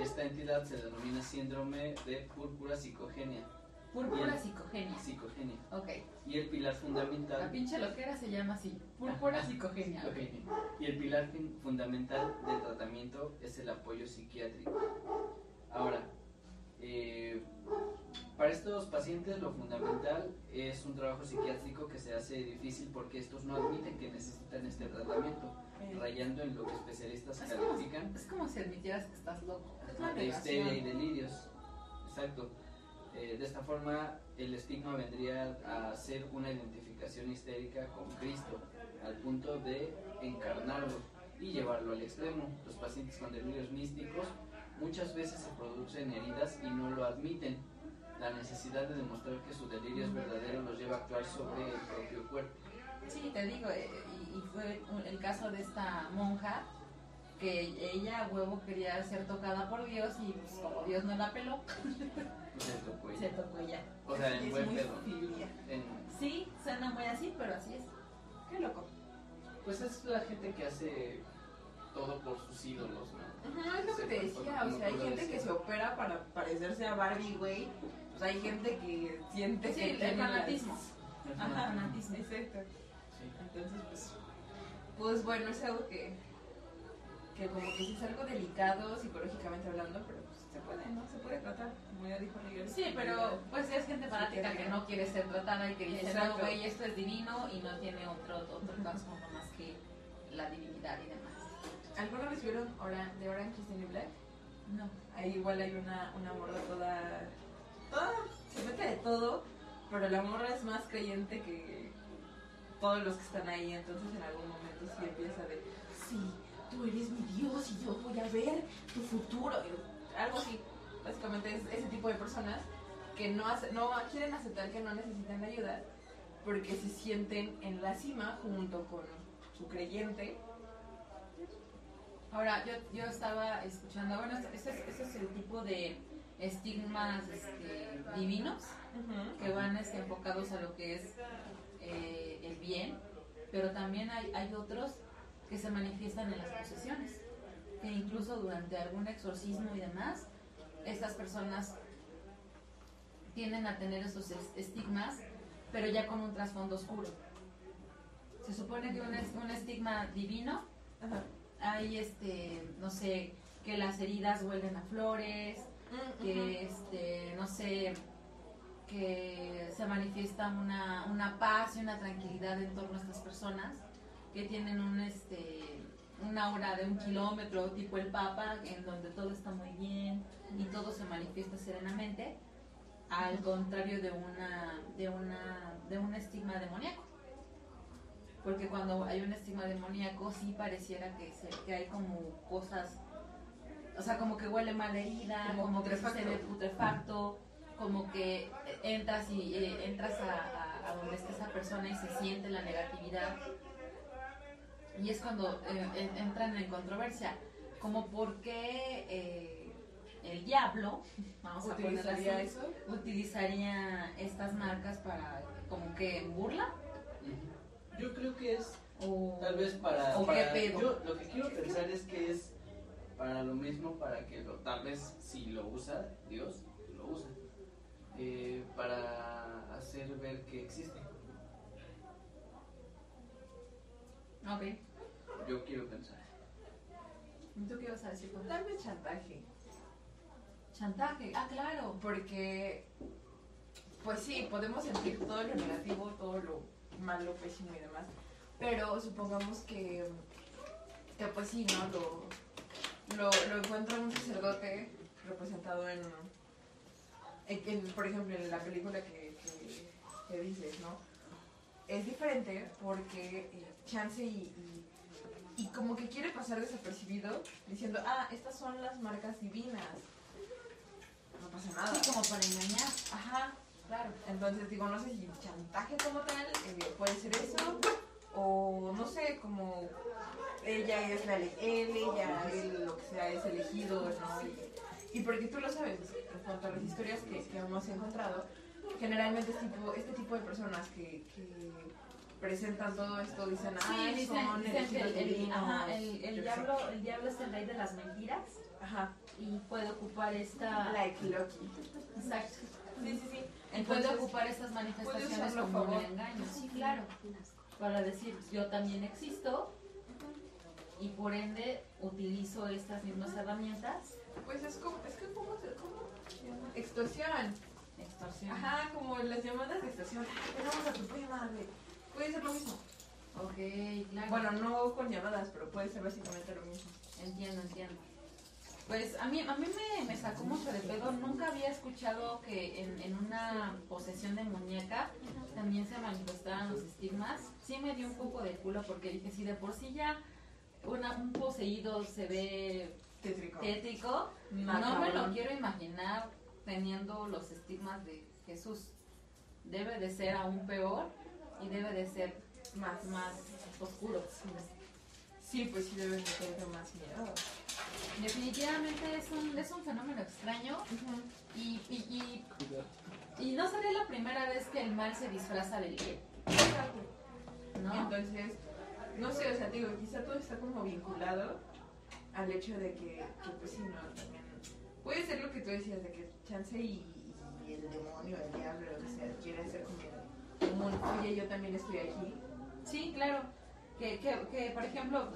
Esta entidad se denomina síndrome de púrpura psicogenia, Púrpura Bien. psicogenia. psicogenia. Ok. Y el pilar La fundamental pinche loquera se llama así. Púrpura psicogenia. psicogenia. Y el pilar fundamental del tratamiento es el apoyo psiquiátrico. Ahora, eh, para estos pacientes lo fundamental es un trabajo psiquiátrico que se hace difícil porque estos no admiten que necesitan este tratamiento, rayando en lo que especialistas Es como, califican es como si admitieras que estás loco. Es de histeria y delirios. Exacto. Eh, de esta forma, el estigma vendría a ser una identificación histérica con Cristo, al punto de encarnarlo y llevarlo al extremo. Los pacientes con delirios místicos muchas veces se producen heridas y no lo admiten. La necesidad de demostrar que su delirio es verdadero los lleva a actuar sobre el propio cuerpo. Sí, te digo, eh, y, fue el caso de esta monja que ella a huevo quería ser tocada por Dios y pues como Dios no la peló, Pues esto, pues, se tocó ella. O sea, en es buen muy pedo. en- Sí, suena muy así, pero así es. Qué loco. pues es la gente que hace todo por sus ídolos, ¿no? Ajá, es lo que te decía, o sea, hay gente que se opera para parecerse a Barbie, güey. Pues hay gente que siente Sí, que el fanatismo. Ajá, fanatismo. Exacto. Sí. Entonces, pues, pues bueno, es algo que, que como que es algo delicado psicológicamente hablando, pero pues se puede, ¿no? Se puede tratar, como ya dijo Miguel. Sí, pero pues es gente fanática que no quiere ser tratada y que dice, no, Exacto. güey, esto es divino y no tiene otro, otro trasfondo más que la divinidad y demás. ¿Alguna vez vieron Oran- de Orange is the New Black? No. Ahí igual hay una, una morra toda, toda, se mete de todo, pero la morra es más creyente que todos los que están ahí, entonces en algún momento sí empieza de, sí, tú eres mi Dios y yo voy a ver tu futuro, y algo así. Básicamente es ese tipo de personas que no, hace- no quieren aceptar que no necesitan ayuda porque se sienten en la cima junto con su creyente. Ahora, yo, yo estaba escuchando, bueno, este, este es, este es el tipo de estigmas este, divinos que van este, enfocados a lo que es eh, el bien, pero también hay, hay otros que se manifiestan en las posesiones, que incluso durante algún exorcismo y demás, estas personas tienden a tener esos es- estigmas, pero ya con un trasfondo oscuro. Se supone que un, es- un estigma divino Ajá. hay este, no sé, que las heridas huelen a flores, que este, no sé, que se manifiesta una, una paz y una tranquilidad en torno a estas personas que tienen un este una aura de un kilómetro tipo el Papa en donde todo está muy bien y todo se manifiesta serenamente al contrario de una de una de un estigma demoníaco. Porque cuando hay un estigma demoníaco sí pareciera que, se, que hay como cosas o sea como que huele mal herida Como como, que se ve putrefacto como que eh, entras y eh, entras a, a- a donde está esa persona y se siente la negatividad y es cuando eh, en- entran en controversia como por qué eh, el diablo, vamos a ¿Utilizaría así, eso? utilizaría estas marcas para como que en burla. Yo creo que es o tal vez para... ¿O qué pedo? Yo lo que quiero pensar es que es para lo mismo, para que lo, tal vez si lo usa Dios, lo usa. eh, para hacer ver que existe. Ok. Yo quiero pensar. ¿Y ¿Tú qué ibas a decir? Tal vez chantaje. Chantaje, ah, claro. Porque, pues sí, podemos sentir todo lo negativo, todo lo malo, pésimo y demás. Pero supongamos que, que pues sí, ¿no? Lo, lo, lo encuentra un sacerdote representado en, en- en, por ejemplo, en la película que, que, que dices, ¿no? Es diferente porque eh, Chance y, y, y como que quiere pasar desapercibido diciendo, ah, estas son las marcas divinas. No pasa nada. Sí, como para engañar. Ajá, claro. Entonces digo, no sé si chantaje como tal eh, puede ser eso, o no sé, como ella es la él, ella, él, lo que sea, es elegido, ¿no? Y, y porque tú lo sabes, en cuanto a las historias que, que hemos encontrado, generalmente es tipo, este tipo de personas que, que presentan todo esto dicen, ah, Sí, dicen, son dicen que el, elegidos el- divinos", ajá, el, el yo qué sé. diablo, el diablo es el rey de las mentiras Ajá, y puede ocupar esta... like Loki. Exacto. Sí, sí, sí. Y puede Entonces, ocupar estas manifestaciones como un engaño. Sí, claro. Para decir, yo también existo y por ende utilizo estas mismas herramientas. pues es como, es que, ¿cómo se, cómo se llama? Extorsión. Extorsión. Ajá, como las llamadas de. "Ay, Tenemos a tu prima, güey. Puede ser lo mismo. Ok, claro. Bueno, no con llamadas, pero puede ser básicamente lo mismo. Entiendo, entiendo. Pues a mí, a mí me, me sacó mucho de pedo. Nunca había escuchado que en, en una posesión de muñeca también se manifestaran los estigmas. Sí me dio un poco de culo porque dije, si de por sí ya una, un poseído se ve Tétrico. tétrico, no me lo quiero imaginar teniendo los estigmas de Jesús. Debe de ser aún peor y debe de ser Más, más oscuro. Sí, pues sí deben de tener más miedo. Definitivamente es un, es un fenómeno extraño y, y, y, y no sería la primera vez que el mal se disfraza del bien, ¿no? Entonces, no sé, o sea, digo, quizá todo está como vinculado al hecho de que, que pues sí, no, también puede ser lo que tú decías, de que chance y, y el demonio, el diablo, lo que sea, quiere ser como, como un, oye, yo también estoy aquí. Sí, claro. Que, que, que, por ejemplo,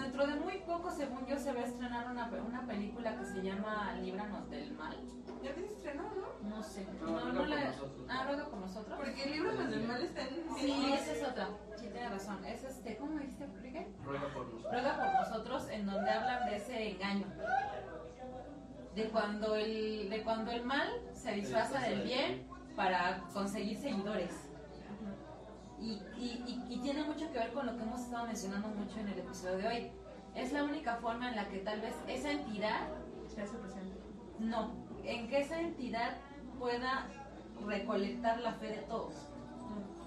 dentro de muy poco, según yo, se va a estrenar una, una película que se llama Líbranos del Mal. Ya te estrenó, ¿no? No sé. No, No, ruega no la... nosotros. Ah, ruega por nosotros. Porque el libro Los del Mal está en Sí, esa es otra. Sí, tienes razón. Es este, ¿cómo dijiste, Enrique? Ruega por nosotros. Ruega por nosotros, en donde hablan de ese engaño. De cuando el, de cuando el mal se disfraza del bien para conseguir seguidores. Y, y, y, y tiene mucho que ver con lo que hemos estado mencionando mucho en el episodio de hoy. Es la única forma en la que tal vez esa entidad, Se hace presente. no, en que esa entidad pueda recolectar la fe de todos.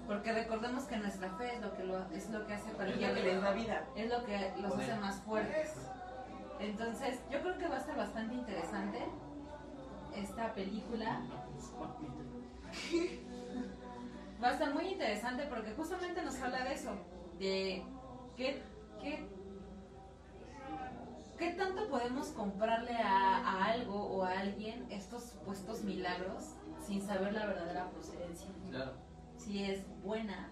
Porque recordemos que nuestra fe es lo que, lo, es lo que hace Es cualquier lo que les da vida. es lo que los hace más fuertes. Entonces, yo creo que va a estar bastante interesante esta película. Va a estar muy interesante porque justamente nos habla de eso, de qué, qué, qué tanto podemos comprarle a, a algo o a alguien estos supuestos milagros sin saber la verdadera procedencia. Claro. Si es buena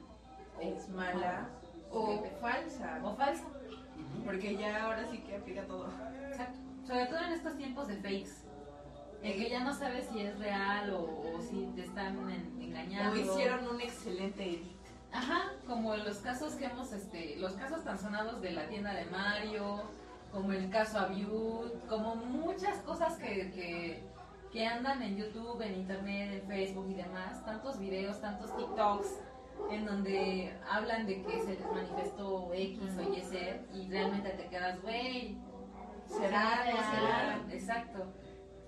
o Es mala o falsa. o falsa. Porque ya ahora sí que aplica todo. Exacto. Sobre todo en estos tiempos de fakes. En que ya no sabes si es real o, o si te están en- engañando. O hicieron un excelente edit. Ajá, como los casos que hemos, este, los casos tan sonados de la tienda de Mario, como el caso Abiud, como muchas cosas que, que, que andan en YouTube, en Internet, en Facebook y demás, tantos videos, tantos TikToks, en donde hablan de que se les manifestó X o Y ser y realmente te quedas, güey, ¿Será? ¿será ¿No será? real?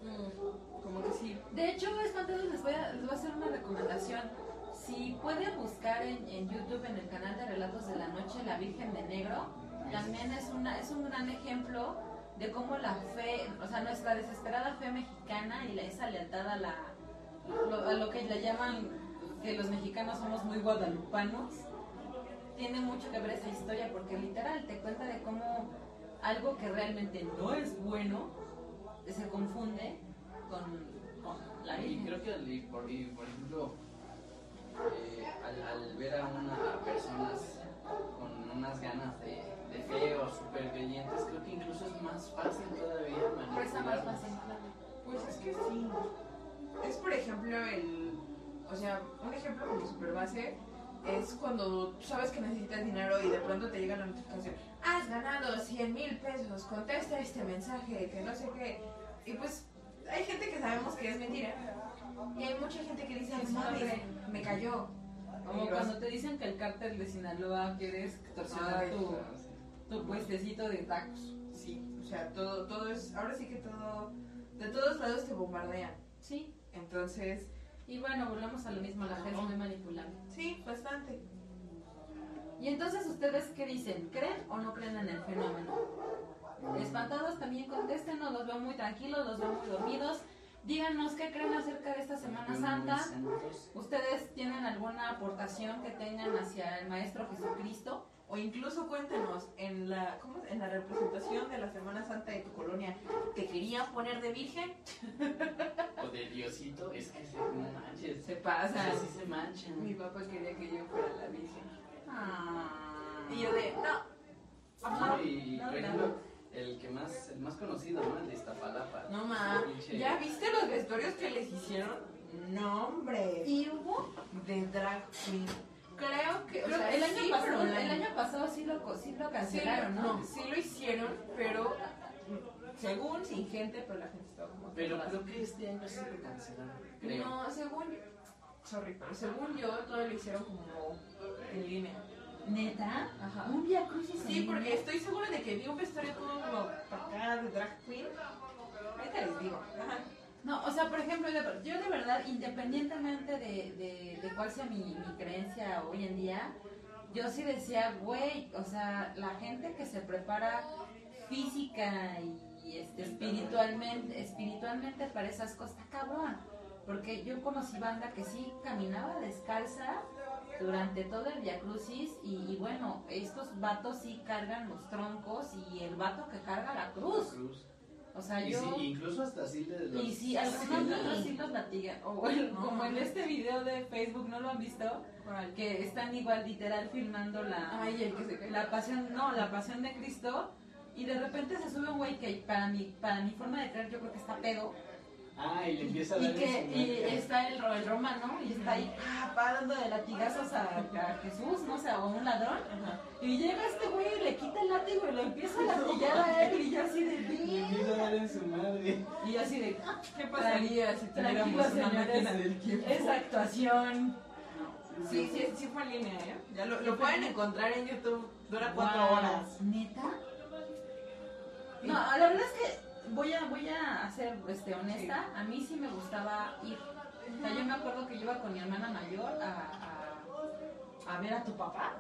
Exacto. Como que sí. De hecho, es cuando les voy, a, les voy a hacer una recomendación. Si pueden buscar en, en YouTube, en el canal de Relatos de la Noche, La Virgen de Negro, también es, una, es un gran ejemplo de cómo la fe, o sea, nuestra desesperada fe mexicana y la, esa lealtad a, la, lo, a lo que le llaman que los mexicanos somos muy guadalupanos, tiene mucho que ver esa historia porque literal te cuenta de cómo algo que realmente no es bueno se confunde con, con la Y creo que, por, y, por ejemplo, eh, al, al ver a una personas con unas ganas de, de fe o super creyentes, creo que incluso es más fácil todavía claro. Pues es que sí. Es por ejemplo el. O sea, un ejemplo como super base es cuando tú sabes que necesitas dinero y de pronto te llega la notificación. Has ganado 100 mil pesos, contesta este mensaje, que no sé qué. Y pues hay gente que sabemos que es mentira. Y hay mucha gente que dice, sí. me cayó. Como cuando te dicen que el cártel de Sinaloa quiere extorsionar tu, tu puestecito de tacos. Sí, o sea, todo, todo es. Ahora sí que todo. De todos lados te bombardean. Sí. Entonces, Y bueno, volvemos a lo mismo, la gente es muy manipulable. sí, bastante. Y entonces, ¿ustedes qué dicen? ¿Creen o no creen en el fenómeno? Espantados también contéstenos, los veo muy tranquilos, los veo muy dormidos. Díganos qué creen acerca de esta Semana Santa. ¿Ustedes tienen alguna aportación que tengan hacia el Maestro Jesucristo? O incluso cuéntanos, en la, ¿cómo es? en la representación de la Semana Santa de tu colonia, ¿te querían poner de virgen? O de Diosito, es que se, no manches. Se pasa. sí se manchan. Mi papá quería que yo fuera la virgen. Ah. Y yo de, no. No, y no, no. El que más, el más conocido, ¿no? El de Iztapalapa. No ma, Pinche- ¿ya viste los vestuarios que les hicieron? No, hombre. ¿Y hubo? De drag queen. Creo que, o sea, el, año sí, pasado, pero el año pasado sí lo, co- sí lo Sí, cancelaron, ¿no? no, sí lo hicieron, pero según sin gente, pero la gente estaba como Pero creo que este año sí lo cancelaron, creo. No, según sorry, pero según yo todo lo hicieron como en línea. ¿Neta? Ajá. ¿Un Via Crucis Sí, porque estoy segura de que vi un vestuario todo como para acá de drag queen. Ahorita les digo. Ajá. No, o sea, por ejemplo, yo de- verdad, independientemente de, de, de cuál sea mi, mi creencia hoy en día, yo sí decía, güey, o sea, la gente que se prepara física y este, espiritualmente, espiritualmente para esas cosas, cabrón. Porque yo conocí banda que sí caminaba descalza durante todo el Via Crucis y, y bueno, estos vatos sí cargan los troncos y el vato que carga la cruz. Cruz. O sea, Y yo... sí, incluso hasta así de los... Y si algunos Sí. otros sí los latigan, o el- No. como en este video de Facebook, ¿no lo han visto? ¿Cuál? Que están igual literal filmando la, Ay, el que se cae. la pasión, no, la pasión de Cristo, y de repente se sube un güey que para mi, para mi forma de creer yo creo que está pedo, Ah, y le empieza a y dar en que y está el, el romano, y está ahí, ah, pa, dando de latigazos a, a Jesús, no sé, o a un ladrón, Ajá. y llega este güey y le quita el látigo y lo empieza a latigar a él, y yo así de, empieza a dar en su madre. y yo así de, "Ah, ¿Qué pasaría si tuviéramos una máquina del tiempo? esa actuación. Sí, sí, sí fue en línea, ¿eh? Ya lo, lo pueden encontrar en YouTube. Dura cuatro Guau, horas. ¿Neta? No, la verdad es que voy a, voy a ser este, honesta. A mí sí me gustaba ir. O sea, yo me acuerdo que yo iba con mi hermana mayor a, a, a ver a tu papá.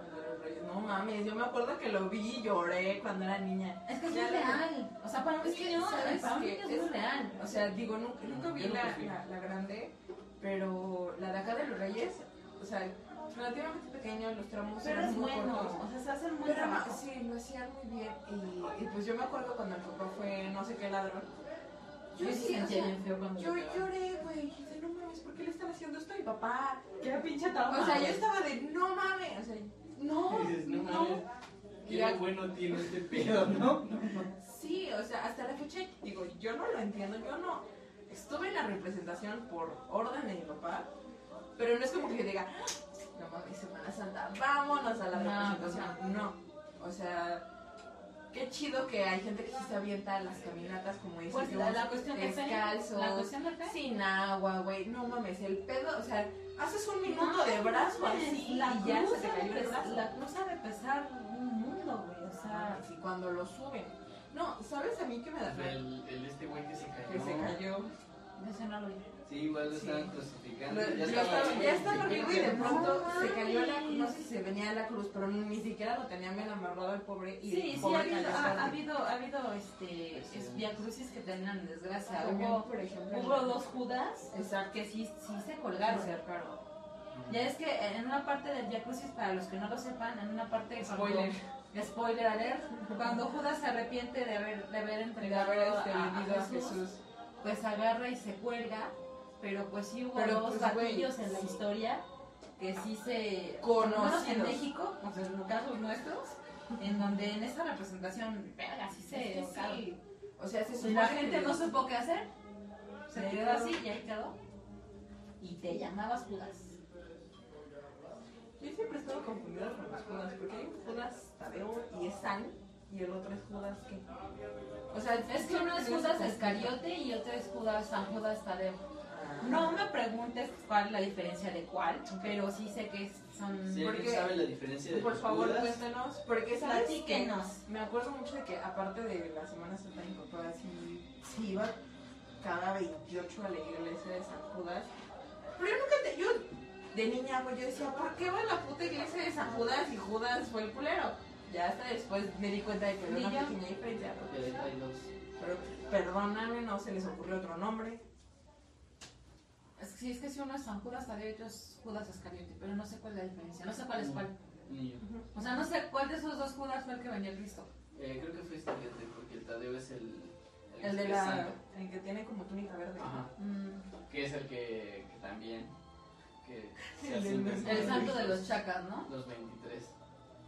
No mames, yo me acuerdo que lo vi y lloré cuando era niña. Es que es muy real. O sea, para un Es que, niño, ¿sabes para es muy real. O sea, digo, nunca, nunca vi no la, la grande, pero la de acá de los Reyes, o sea, relativamente pequeño, los tramos Pero eran es muy bueno. cortos. O sea, se hacen muy Pero no, trabajo. sí, lo hacían muy bien. Y, y pues yo me acuerdo cuando el papá fue no sé qué ladrón. Yo sí sí, o sentía sea, bien feo cuando Yo lloré, güey. y dije, no mames, ¿por qué le están haciendo esto a mi papá? Qué pinche trauma. O sea, yo estaba de, no mames. O sea, no, dices, no no. mames, qué Ya. bueno tiene este pedo, ¿no? Sí, o sea, hasta la fecha, digo, yo no lo entiendo, yo no estuve en la representación por orden de mi papá, pero no es como que yo diga, "Ah, no mames, Semana Santa, vámonos a la No, representación. No, o sea, qué chido que hay gente que sí se avienta a las caminatas, como dices, Pues la, la cuestión de fe. descalzos, La cuestión de fe. sin agua, güey, no mames, el pedo, o sea, haces un minuto de brazo así la y ya se te de cayó el brazo. La cruz ha de pesar un mundo, güey. O sea, y cuando lo suben. No, ¿sabes a mí que me da El, el este güey que se cayó. que se cayó? Ese no lo vi. Sí, igual lo Sí. estaban crucificando. Ya ya estaba, ya estaba arriba y de No pronto se cayó la no sé si se venía la cruz, pero ni siquiera lo tenían bien amarrado el pobre y Sí, el sí, pobre ha habido, ha, habido, ha habido este, es- Via Crucis que tenían desgracia. Hubo, por ejemplo, hubo dos Judas Exacto. que sí, sí se colgaron. cercaron. Ya es que en una parte del Via Crucis, para los que no lo sepan, en una parte. cuando- Spoiler. spoiler alert. Cuando Judas se arrepiente de haber, de haber De entregado haber este, a, Jesús. Pues agarra y se cuelga. Pero pues sí hubo Pero, dos pues, gatillos en la historia que sí se. Menos en México, o sea, en los casos nuestros, en donde en esta representación, verga, sí se. Es que sí. O sea, se supone la gente no supo qué hacer. Se quedó quedó. así y ahí quedó. Y te llamabas Judas. Yo siempre he estado confundida con los Judas, porque hay un Judas Tadeo y es San, y el otro es Judas que. O sea, Es que uno es Judas Escariote y otro es Judas San Judas Tadeo. No me preguntes cuál es la diferencia de cuál, pero sí sé que son. Sí, Porque- ¿alguien sabe la diferencia de Por los favor, Judas? cuéntanos, porque sabes que Platíquenos. me acuerdo mucho de que aparte de la Semana Santa mi papá sí, sí iba cada 28 a la iglesia de San Judas. Pero yo nunca te, yo de niña pues yo decía, ¿por qué va a la puta iglesia de San Judas y Judas fue el culero? Ya hasta después me di cuenta de que Ni había una pequeña diferencia. dos. Pero perdóname, no se les ocurrió otro nombre. Es que sí, es que si uno es San Judas Tadeo y otro es Judas Escariote, pero no sé cuál es la diferencia, no sé cuál es cuál. Ni yo. O sea, no sé cuál de esos dos Judas fue el que vendió a Cristo. Eh, creo que fue fíjate, porque el Tadeo es el. El de que es la santo. el que tiene como túnica verde. Ajá. Mm, Que es el que, que también. Que El el santo de los chacas, ¿no? Los 23.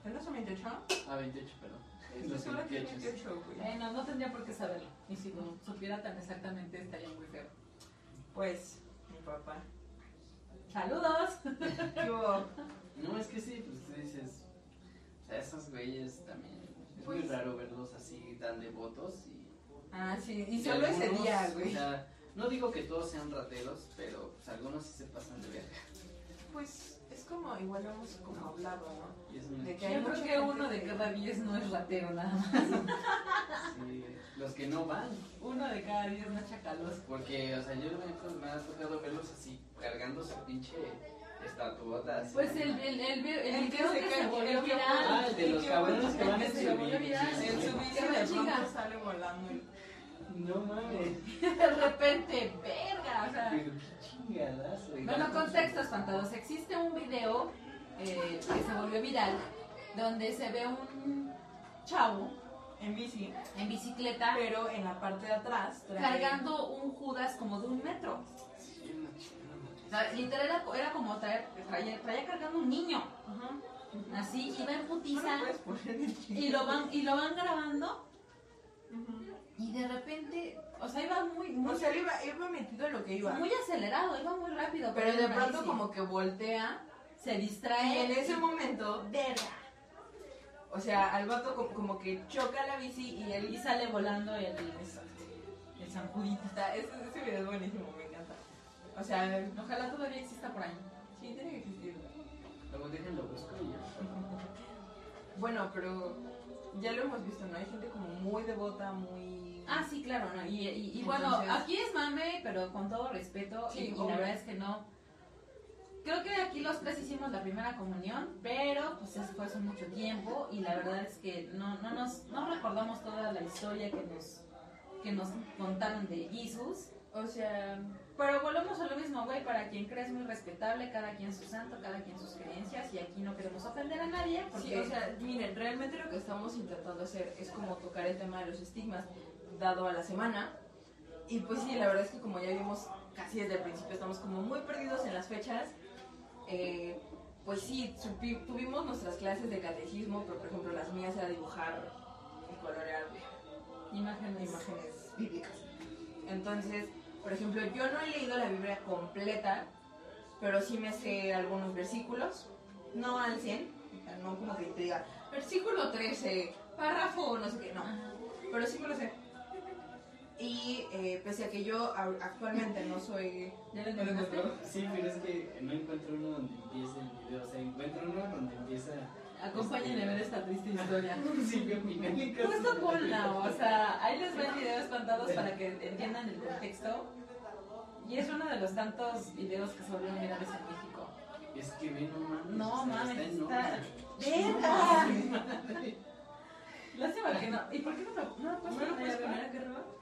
¿El no son 28? Ah, 28, perdón. Es los solo tiene 28. 28, güey. Eh, no, no tendría por qué saberlo. Y si lo supiera tan exactamente estaría muy feo. Pues, mi papá. ¡Saludos! ¿Qué hubo? No, es que sí, pues tú dices. O sea, esos güeyes también. Es muy Pues- raro verlos así tan devotos y. Ah, sí, y y solo ese algunos, día, güey. O sea, no digo que todos sean rateros, pero pues algunos sí se pasan de verga. Pues es como, igual hemos como hablado, ¿no? De que hay Yo creo que uno de cada diez no es ratero, nada más. sí, los que no van. Uno de cada diez no es chacaloso. Porque, o sea, yo me, me ha tocado verlos así, cargando su pinche estatuota. así. Pues el, el, el, el El que video se que se cae, volvió viral. Ah, el de los cabrones que van en su bici. En su bici de la pronto sale volando. No mames. De repente, verga, o sea. Bueno, van- contexto espantados. Existe un video eh, que se volvió viral donde se ve un chavo En bici, en bicicleta pero en la parte de atrás trae- cargando un Judas como de un metro. O sea, literal era, era como traer, traía, traía cargando un niño. Así, iba en No putiza. Y lo van, y lo van grabando. Y de repente, o sea, iba muy, muy, O sea, él iba, iba metido en lo que iba. muy acelerado, iba muy rápido. Pero de pronto como que voltea se y distrae. en ese momento, verga. o sea, al vato como, como que choca la bici y él Y sale volando el, el San Judito. Está, ese, ese video es buenísimo, me encanta. O sea, Ojalá todavía exista por ahí. sí, tiene que existir. Luego déjenlo busco y ya. Bueno, pero ya lo hemos visto, ¿no? Hay gente como muy devota, muy... Ah, sí, claro, ¿no? Y, y, y bueno, Entonces- aquí es mame, pero con todo respeto. Sí, y, y la verdad es que no. Creo que aquí los tres hicimos la primera comunión, pero pues eso fue hace mucho tiempo y la verdad es que no, no nos no recordamos toda la historia que nos que nos contaron de Jesús. O sea, Pero volvemos a lo mismo, güey, para quien cree es muy respetable, cada quien su santo, cada quien sus creencias y aquí no queremos ofender a nadie porque sí, o sea, miren, realmente lo que estamos intentando hacer es como tocar el tema de los estigmas dado a la semana. Y pues sí, la verdad es que como ya vimos casi desde el principio, estamos como muy perdidos en las fechas. Eh, pues sí, tuvimos nuestras clases de catecismo, pero por ejemplo las mías era dibujar y colorear imágenes. imágenes bíblicas. Entonces, por ejemplo, yo no he leído la Biblia completa, pero sí me sé algunos versículos, no al 100, o sea, no como que te diga, versículo 13, párrafo, no sé qué, no, pero sí me lo sé. Y eh, pese a que yo a- actualmente no soy... ¿Ya lo ¿Ya lo encontró? Sí, pero es que no encuentro uno donde empiece el video. O sea, encuentro uno donde empieza. Acompáñenme a ver esta triste historia. Sí, bien dinámica. Justo ponla, o sea, ahí les ven videos contados para que entiendan el contexto. Y es uno de los tantos videos que se volvieron virales en México. Es que ve, no mames. No mames, está. ¡Verga! Lástima que no. ¿Y por qué no me, no me puedes ¿No lo puedes poner? poner, Carlos? Eh,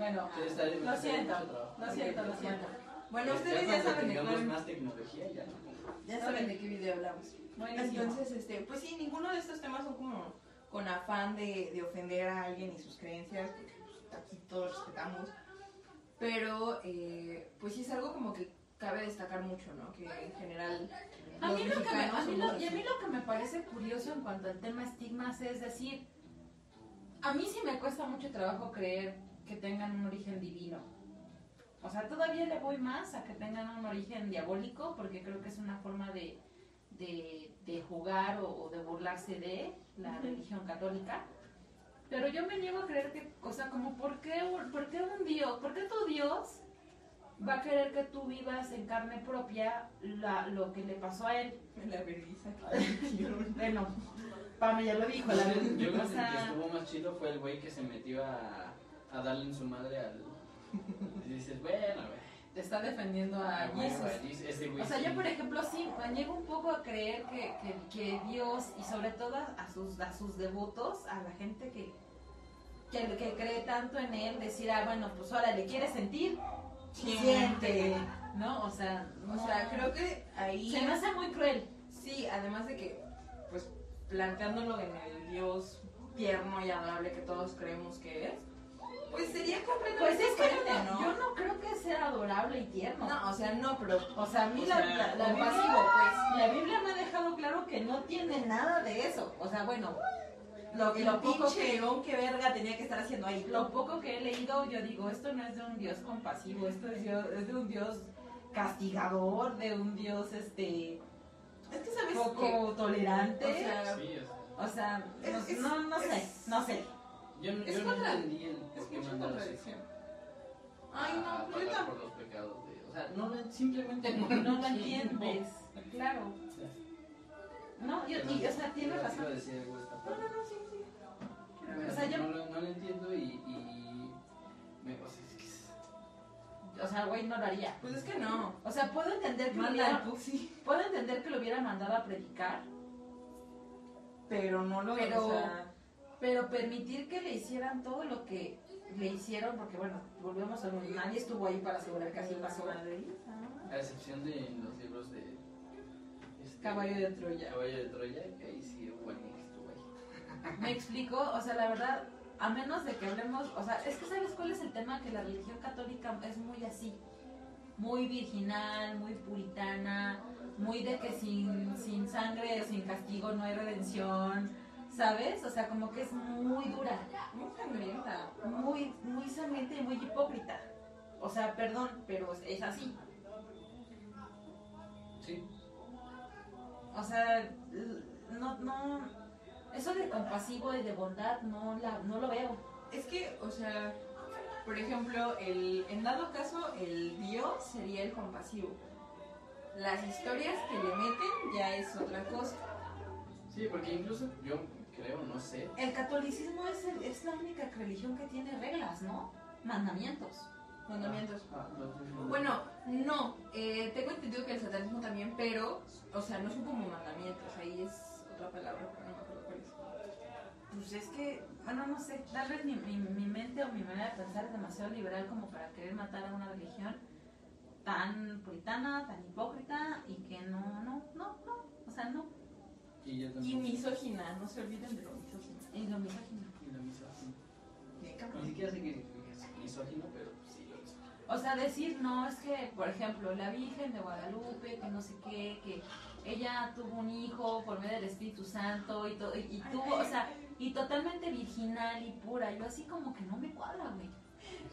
Bueno, sí, está bien, lo siento, lo siento, lo siento. Bueno, ustedes ya saben de tengamos cuál, más tecnología, ya no. ya saben de qué video hablamos. Buenísimo. Entonces, este, pues sí, ninguno de estos temas son como con afán de, de ofender a alguien y sus creencias, porque pues, aquí todos respetamos. Pero, eh, pues sí es algo como que cabe destacar mucho, ¿no? Que en general. A mí, lo que me, a, mí lo, y a mí lo que me parece curioso en cuanto al tema estigmas es decir, a mí sí me cuesta mucho trabajo creer que tengan un origen divino. O sea, todavía le voy más a que tengan un origen diabólico porque creo que es una forma de, de, de jugar o, o de burlarse de la religión católica. Pero yo me niego a creer que, o sea, como, ¿por qué, un- por qué un Dios, por qué tu Dios va a querer que tú vivas en carne propia la- lo que le pasó a él? La vergüenza. Bueno, Pame ya lo dijo, la Yo creo que o el que estuvo más chido fue el güey que se metió a, a darle en su madre al. Y dices, bueno, güey. te está defendiendo a Ah, bueno, Jesus. güey, ese güey O sea, sí. yo por ejemplo sí, me niego un poco a creer que, que, que Dios y sobre todo a sus, a sus devotos, a la gente que, que, que cree tanto en Él, decir, ah, bueno, pues ahora le quiere sentir, siente, ¿no? O sea, O sea, creo que ahí. se me hace muy cruel. Sí, además de que, pues, planteándolo en el Dios tierno y adorable que todos creemos que es, pues sería Pues completamente es que yo diferente, no, yo no creo que sea adorable y tierno. No, o sea, no, pero O sea, a mí O la, sea, la, Biblia, pues. la Biblia me ha dejado claro que no tiene nada de eso. O sea, bueno, lo, el lo poco que que verga tenía que estar haciendo ahí. lo poco que he leído, yo digo, esto no es de un Dios compasivo, esto es, Dios- es de un Dios castigador, de un Dios este Es que sabes poco que, tolerante. o sea, Sí, o sea. O sea, Es- no, es- no, no sé, es- no sé. Yo, no- Es yo no contra- entendí el es mucha contradicción. Ay, a no, yo pagar tampoco. por los pecados de. O sea, no simplemente No, no, lo entiendes, claro. No, yo, y, o sea, tienes razón. a No, no, no, sí, sí. O sea, yo- no, lo, no lo entiendo y. y me, o sea, es que es- O sea, güey, no lo haría. Pues es que no. O sea, puedo entender que lo Manda hubiera, puedo entender que lo hubiera mandado a predicar, Pero no lo Pero- o sea, pero permitir que le hicieran todo lo que le hicieron, porque bueno, volvemos a lo nadie estuvo ahí para asegurar que así pasó. a excepción de los libros de. este, Caballo de Troya. Caballo de Troya, que ahí sí hubo alguien que estuvo ahí. Me explico, o sea, la verdad, a menos de que hablemos, o sea, es que sabes cuál es el tema, que la religión católica es muy así, muy virginal, muy puritana, muy de que sin, sin sangre o sin castigo no hay redención, ¿sabes? O sea, como que es muy dura. muy sangrienta. muy, muy sangrienta y muy hipócrita. O sea, perdón, pero es- así. Sí. O sea, no, no, eso de compasivo y de bondad no, la, no lo veo. Es que, o sea, por ejemplo, el, en dado caso, el Dios sería el compasivo. Las historias que le meten ya es otra cosa. Sí, porque incluso yo creo, no sé. El catolicismo es, el- es la única religión que tiene reglas, ¿no? Mandamientos. Mandamientos. Ah, no, no, no. Bueno, no, eh, tengo entendido que el satanismo también, pero, o sea, no son como mandamientos, ahí es otra palabra, pero no me acuerdo cuál es. Pues es que, bueno, no sé, tal vez mi, mi, mi mente o mi manera de pensar es demasiado liberal como para querer matar a una religión tan puritana, tan hipócrita y que no, no, no, no, o sea, no. Y misógina, no se olviden de lo misógino. Y lo misógino. Y la misógina. Qué Ni siquiera sé que es misógino, pero sí lo es. O sea, decir, no, es que, por ejemplo, la Virgen de Guadalupe, que no sé qué, que ella tuvo un hijo por medio del Espíritu Santo y, to- y, y tuvo, o sea, y totalmente virginal y pura. Yo así como que no me cuadra, güey.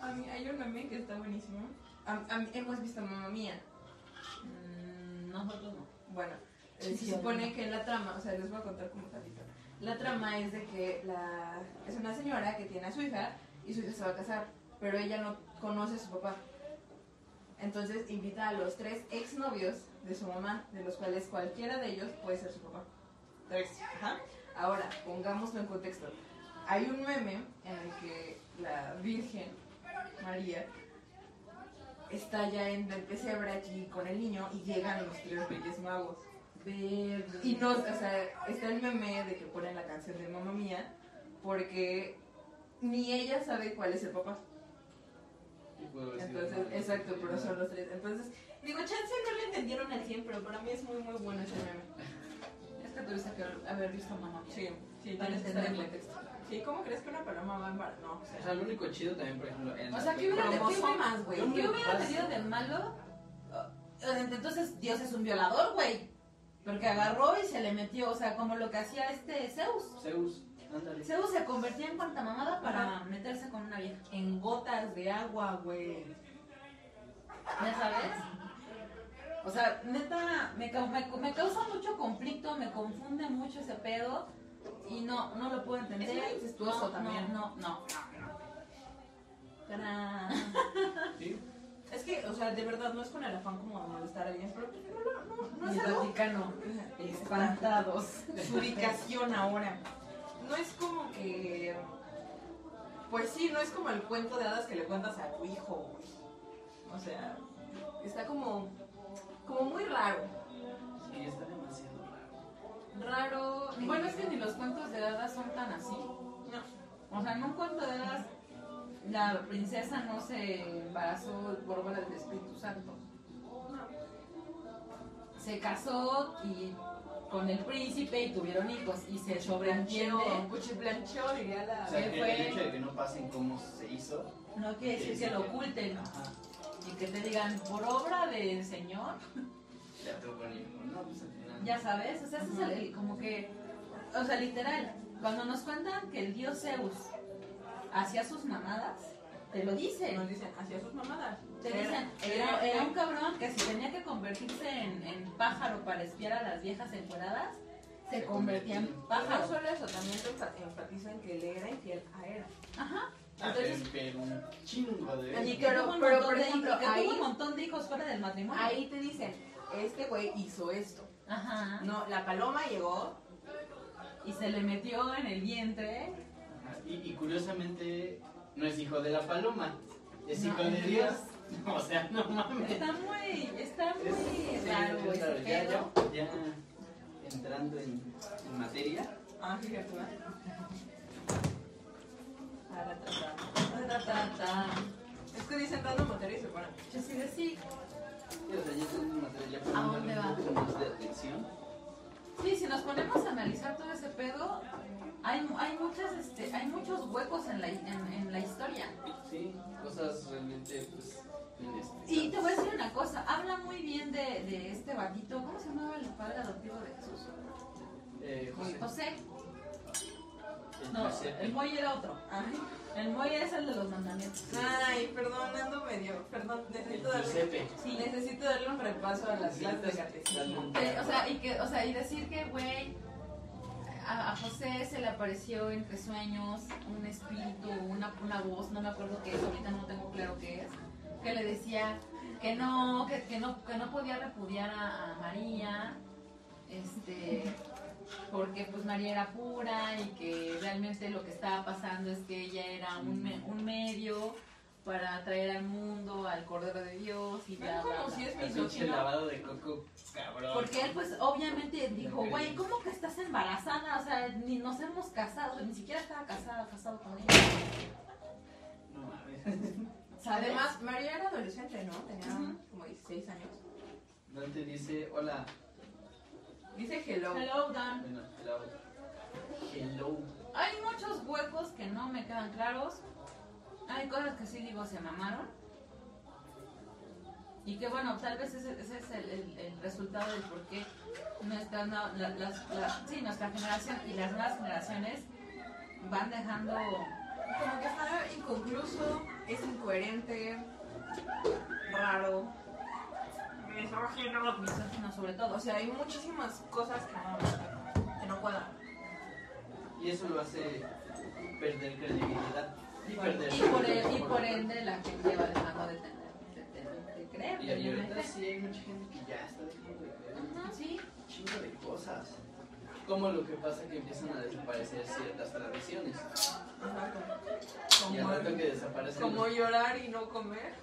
A mí hay un meme que está buenísimo. A- a mí- hemos visto Mamma Mía. Mm, nosotros no. Bueno, eh, se supone que la trama, o sea, les voy a contar como tantito. La trama es de que la, es una señora que tiene a su hija y su hija se va a casar, pero ella no conoce a su papá. Entonces invita a los tres exnovios de su mamá, de los cuales cualquiera de ellos puede ser su papá. Tres. Ajá. Ahora, pongámoslo en contexto. Hay un meme en el que la Virgen María está ya en el pesebre aquí con el niño y llegan los tres reyes magos. Verde. Y no, o sea, está el meme de que ponen la canción de Mamma Mía porque ni ella sabe cuál es el papá. Y puedo decir, Entonces, exacto, pero son los tres. Entonces, digo, chance no lo entendieron al 100, pero para mí es muy, muy bueno ese meme. Es que tuviste que haber visto mamá. Sí, sí, Para tienes que estar en entenderlo. contexto. Sí, ¿cómo crees que una paloma va a embarazar? No, o O sea, sea, lo único chido también, por ejemplo, en O sea, ¿qué hubiera, película- ¿qué hubiera- cromosomas, güey. ¿qué ¿Qué hubiera tenido de malo? Entonces Dios es un violador, güey. Porque agarró y se le metió, o sea, como lo que hacía este Zeus. Zeus, ándale. Zeus se convertía en cuanta mamada para Ajá. meterse con una vieja. en gotas de agua, güey. ¿Ya sabes? O sea, neta, me, cau- me, me causa mucho conflicto, me confunde mucho ese pedo y no, no lo puedo entender. Es muy incestuoso No, también. No, no, no. Sí. Es que, o sea, de verdad no es con el afán como de molestar a alguien, pero no, no, no, no es algo. Vaticano, espantados. Su ubicación ahora. No es como que. Pues sí, no es como el cuento de hadas que le cuentas a tu hijo, güey. O sea, está como. como muy raro. Sí, está demasiado raro. Raro. Bueno, es que ni los cuentos de hadas son tan así. No. O sea, en un cuento de hadas, la princesa no se embarazó por obra del Espíritu Santo. Se casó y con el príncipe y tuvieron hijos y se sobreentiende. Cuchiplanchó, diría la. O sea, ¿Qué que fue? el hecho de que no pasen cómo se hizo. No quiere decir que lo oculten Ajá. y que te digan por obra del Señor, Ya tuvo un hijo. No, pues al final. ya sabes, o sea, ese es el- el- como que, o sea, literal, cuando nos cuentan que el dios Zeus hacía sus mamadas, te lo dicen. Nos dicen, hacía sus mamadas. Te dicen, era, era un cabrón que si tenía que convertirse en, en pájaro para espiar a las viejas encueradas, se Se convertía en convertía. No pájaro. solo eso, también te enfa- enfatizan que le era infiel a Hera. Ajá. Ah, Entonces, pero un chingo de Y y que- que pero- tuvo un pero, montón por de- ejemplo, ahí- un montón de hijos fuera del matrimonio. Ahí te dicen, este güey hizo esto. Ajá. No, la paloma llegó. Y se le metió en el vientre. Y, y curiosamente no es hijo de la paloma, es No, hijo de Dios. O sea, no mames. Está muy, está muy Es- sí, raro raro. Ya, ya, ya entrando en, en materia, Ah, fíjate. Ta, ta. Es que dicen dando materia y se ponen. Yo sí de sí. sí, o sea, ya materia, ¿A dónde va? de atención. Sí, si nos ponemos a analizar todo ese pedo, hay, hay, muchas, este, hay muchos huecos en la, en, en la historia. Sí, cosas realmente, pues, inexplicables. Y te voy a decir una cosa, habla muy bien de, de este batito, ¿cómo se llamaba el padre adoptivo de Jesús? Eh, José, José. el No, el Moy era otro. Ay, El Moy es el de los mandamientos. ay, perdón, ando medio. Perdón, necesito darle, Giuseppe. Sí. necesito darle un repaso a las clases de catecismo. Que, o sea, y que, o sea, y decir que, güey, a, José se le apareció entre sueños un espíritu, una, una voz, no me acuerdo qué es, ahorita no tengo claro qué es, que le decía que no, que, que no, que no podía repudiar a, a María, este, porque pues María era pura y que realmente lo que estaba pasando es que ella era un, un medio para traer al mundo al Cordero de Dios y bla, bla, como bla. si es misógino. lavado de coco, cabrón. Porque él pues obviamente dijo, güey, ¿cómo que estás embarazada? O sea, ni nos hemos casado, ni siquiera estaba casada, casado con ella. No mames. Además, María era adolescente, ¿no? Tenía como 16 años. Dante dice, hola. Dice hello. Hello, Dan. Bueno, hello. Hello. Hay muchos huecos que no me quedan claros. Hay cosas que sí digo se mamaron. Y que bueno, tal vez ese, ese es el, el- el resultado del por qué nuestra, no- la- las- la- sí, nuestra generación y las nuevas generaciones van dejando Como que está inconcluso, es incoherente, raro. Misógino. misógino sobre todo. O sea, hay muchísimas cosas que no, que no cuadran. Y eso lo hace perder credibilidad. Y por, el- y por- por ende la gente va dejando de tener, de, de- de creer. Y, y ahorita sí hay mucha gente que ya está dejando de creer Ajá, sí. un chingo de cosas. Como lo que pasa que empiezan a desaparecer ciertas tradiciones. Y al rato que desaparecen Como llorar y no comer.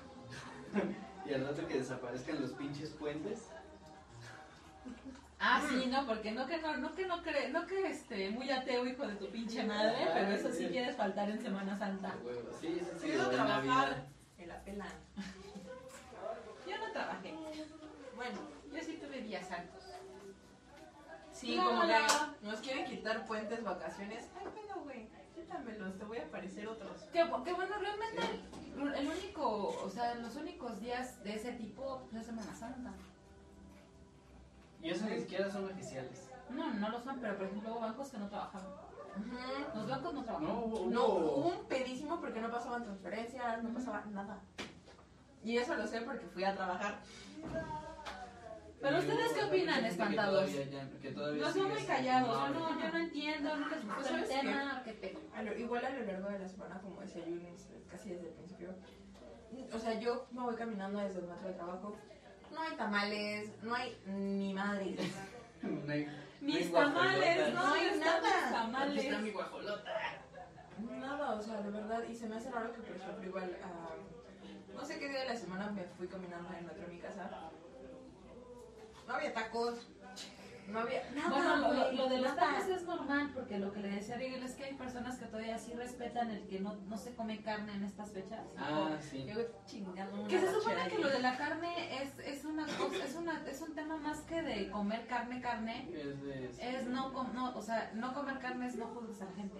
Y al rato que desaparezcan los pinches puentes. Ah, sí, no, porque no que no, no que no cree, no que este, muy ateo, hijo de tu pinche madre, pero eso sí quieres faltar en Semana Santa. A huevo. Sí, sí, sí. Quiero trabajar. Me la pelan. Yo no trabajé, Bueno, yo sí tuve días santos. sí, No, como no. que nos quieren quitar puentes, vacaciones. Ay, bueno, güey, quítamelos, te voy a aparecer otros. Que, que bueno, realmente el, el único, o sea, los únicos días de ese tipo pues, es Semana Santa. Y eso ni siquiera son oficiales. No, no lo son, pero por ejemplo hubo bancos que no trabajaban. Los bancos no trabajaban. No, hubo- No, hubo- un pedísimo porque no pasaban transferencias, no pasaba nada. Y eso lo sé porque fui a trabajar. Pero ustedes qué opinan, espantados? todavía ya- que todavía Los veo sigue muy callados, yo No, no, yo no entiendo, no les gusta el ¿Sabes qué? tema, qué pedo. A lo- igual a lo largo de la semana, como decía Yunis, casi desde el principio. O sea, yo me voy caminando desde el metro de trabajo. No hay tamales, no hay ni madres. No hay- no Mis hay tamales, no No hay nada. está mi Tamales. guajolota. Nada, o sea, de verdad. Y se me hace raro que, por ejemplo, igual. ah, no sé qué día de la semana me fui caminando en metro de mi casa. No había tacos. No había nada. Bueno, lo, lo- lo de los tacos es normal, porque lo que le decía a Miguel es que hay personas que todavía sí respetan el que no, no se come carne en estas fechas. Ah, sí. Yo chingando una Que se supone que lo de la carne es, es una cosa, es una, es un tema más que de comer carne, carne. Es de... Es no, com- no, o sea, no comer carne es no juzgues a la gente.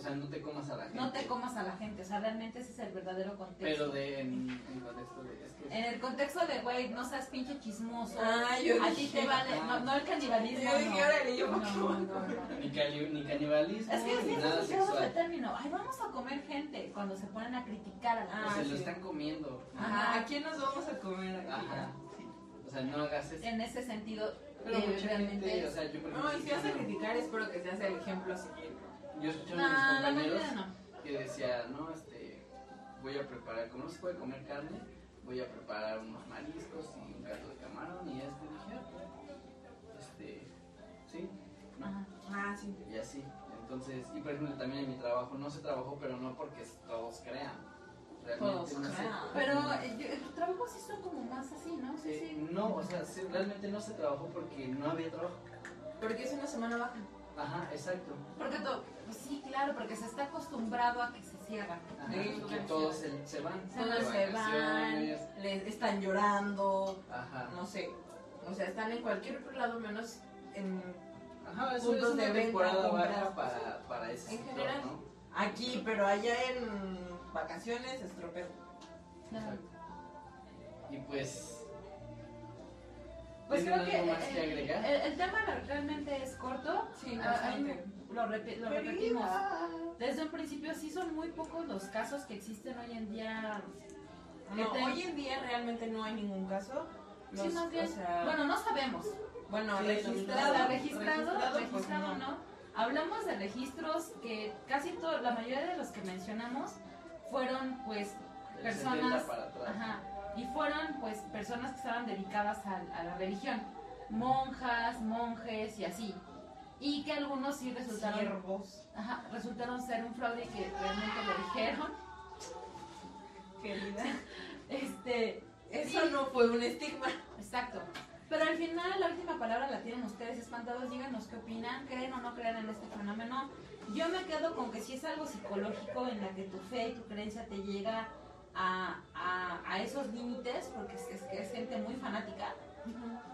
O sea, no te comas a la gente. No te comas a la gente, o sea, realmente ese es el verdadero contexto. Pero de, en, en contexto de... Es que En el contexto de, güey, no seas pinche chismoso. Ah, yo a ti dije, te vale, ah. no, no el canibalismo. Yo dije, órale, yo no, no, como. no, no. Ni, cali- ni canibalismo, Es que es bien asociado sexual. término. Ay, vamos a comer gente cuando se ponen a criticar a la Ah, Pues se lo están comiendo. Ajá, ¿a quién nos vamos a comer aquí? Ajá. O sea, no hagas eso. En ese sentido, Pero eh, realmente gente, o sea, yo No, y si vas a criticar, espero que seas el ejemplo a seguir. Yo escuché a mis compañeros que decía, no, este, voy a preparar, como no se puede comer carne, voy a preparar unos mariscos y un caldo de camarón y este dije, ah, este, sí, no. Ah, sí. y así. Entonces, y por ejemplo también en mi trabajo no se trabajó, pero no porque todos crean. Realmente Todos no se- crean. Pero eh, yo- el trabajo sí son como más así, ¿no? Sí, Eh, sí. no, o sea, sí, realmente no se trabajó porque no había trabajo. Porque es una semana baja. Ajá, exacto. Porque to- pues sí, claro, porque se está acostumbrado a que se cierra. Ajá, Sí, que todos se, se van. Se van, vacaciones. les están llorando, Ajá. no sé. O sea, están en cualquier otro lado menos en Ajá, eso es puntos una de venta, temporada baja para, para ese En sector, general. ¿no? aquí, pero allá en vacaciones es tropeo. Claro. Y pues... Pues ¿tienen creo que, algo más que agregar? El, el tema re- realmente es corto. Sí, Ah, bastante. hay- lo, repi- lo repetimos. Desde un principio sí son muy pocos los casos que existen hoy en día. No, te- hoy en día realmente no hay ningún caso. Sí, Los- más bien. o sea, bueno, no sabemos. bueno, sí, registrado, registrado, registrado, pues, registrado no. Hablamos de registros que casi todo, la mayoría de los que mencionamos fueron pues personas 70 para atrás. Ajá. Y fueron pues personas que estaban dedicadas a, a la religión, monjas, monjes y así. Y que algunos sí resultaron, ajá, resultaron ser un fraude y que realmente lo dijeron. Querida. Este, Eso Sí. no fue un estigma. exacto. Pero al final la última palabra la tienen ustedes espantados, díganos qué opinan, creen o no creen en este fenómeno. Yo me quedo con que si es algo psicológico en la que tu fe y tu creencia te llega a, a, a esos límites, porque es, es es gente muy fanática,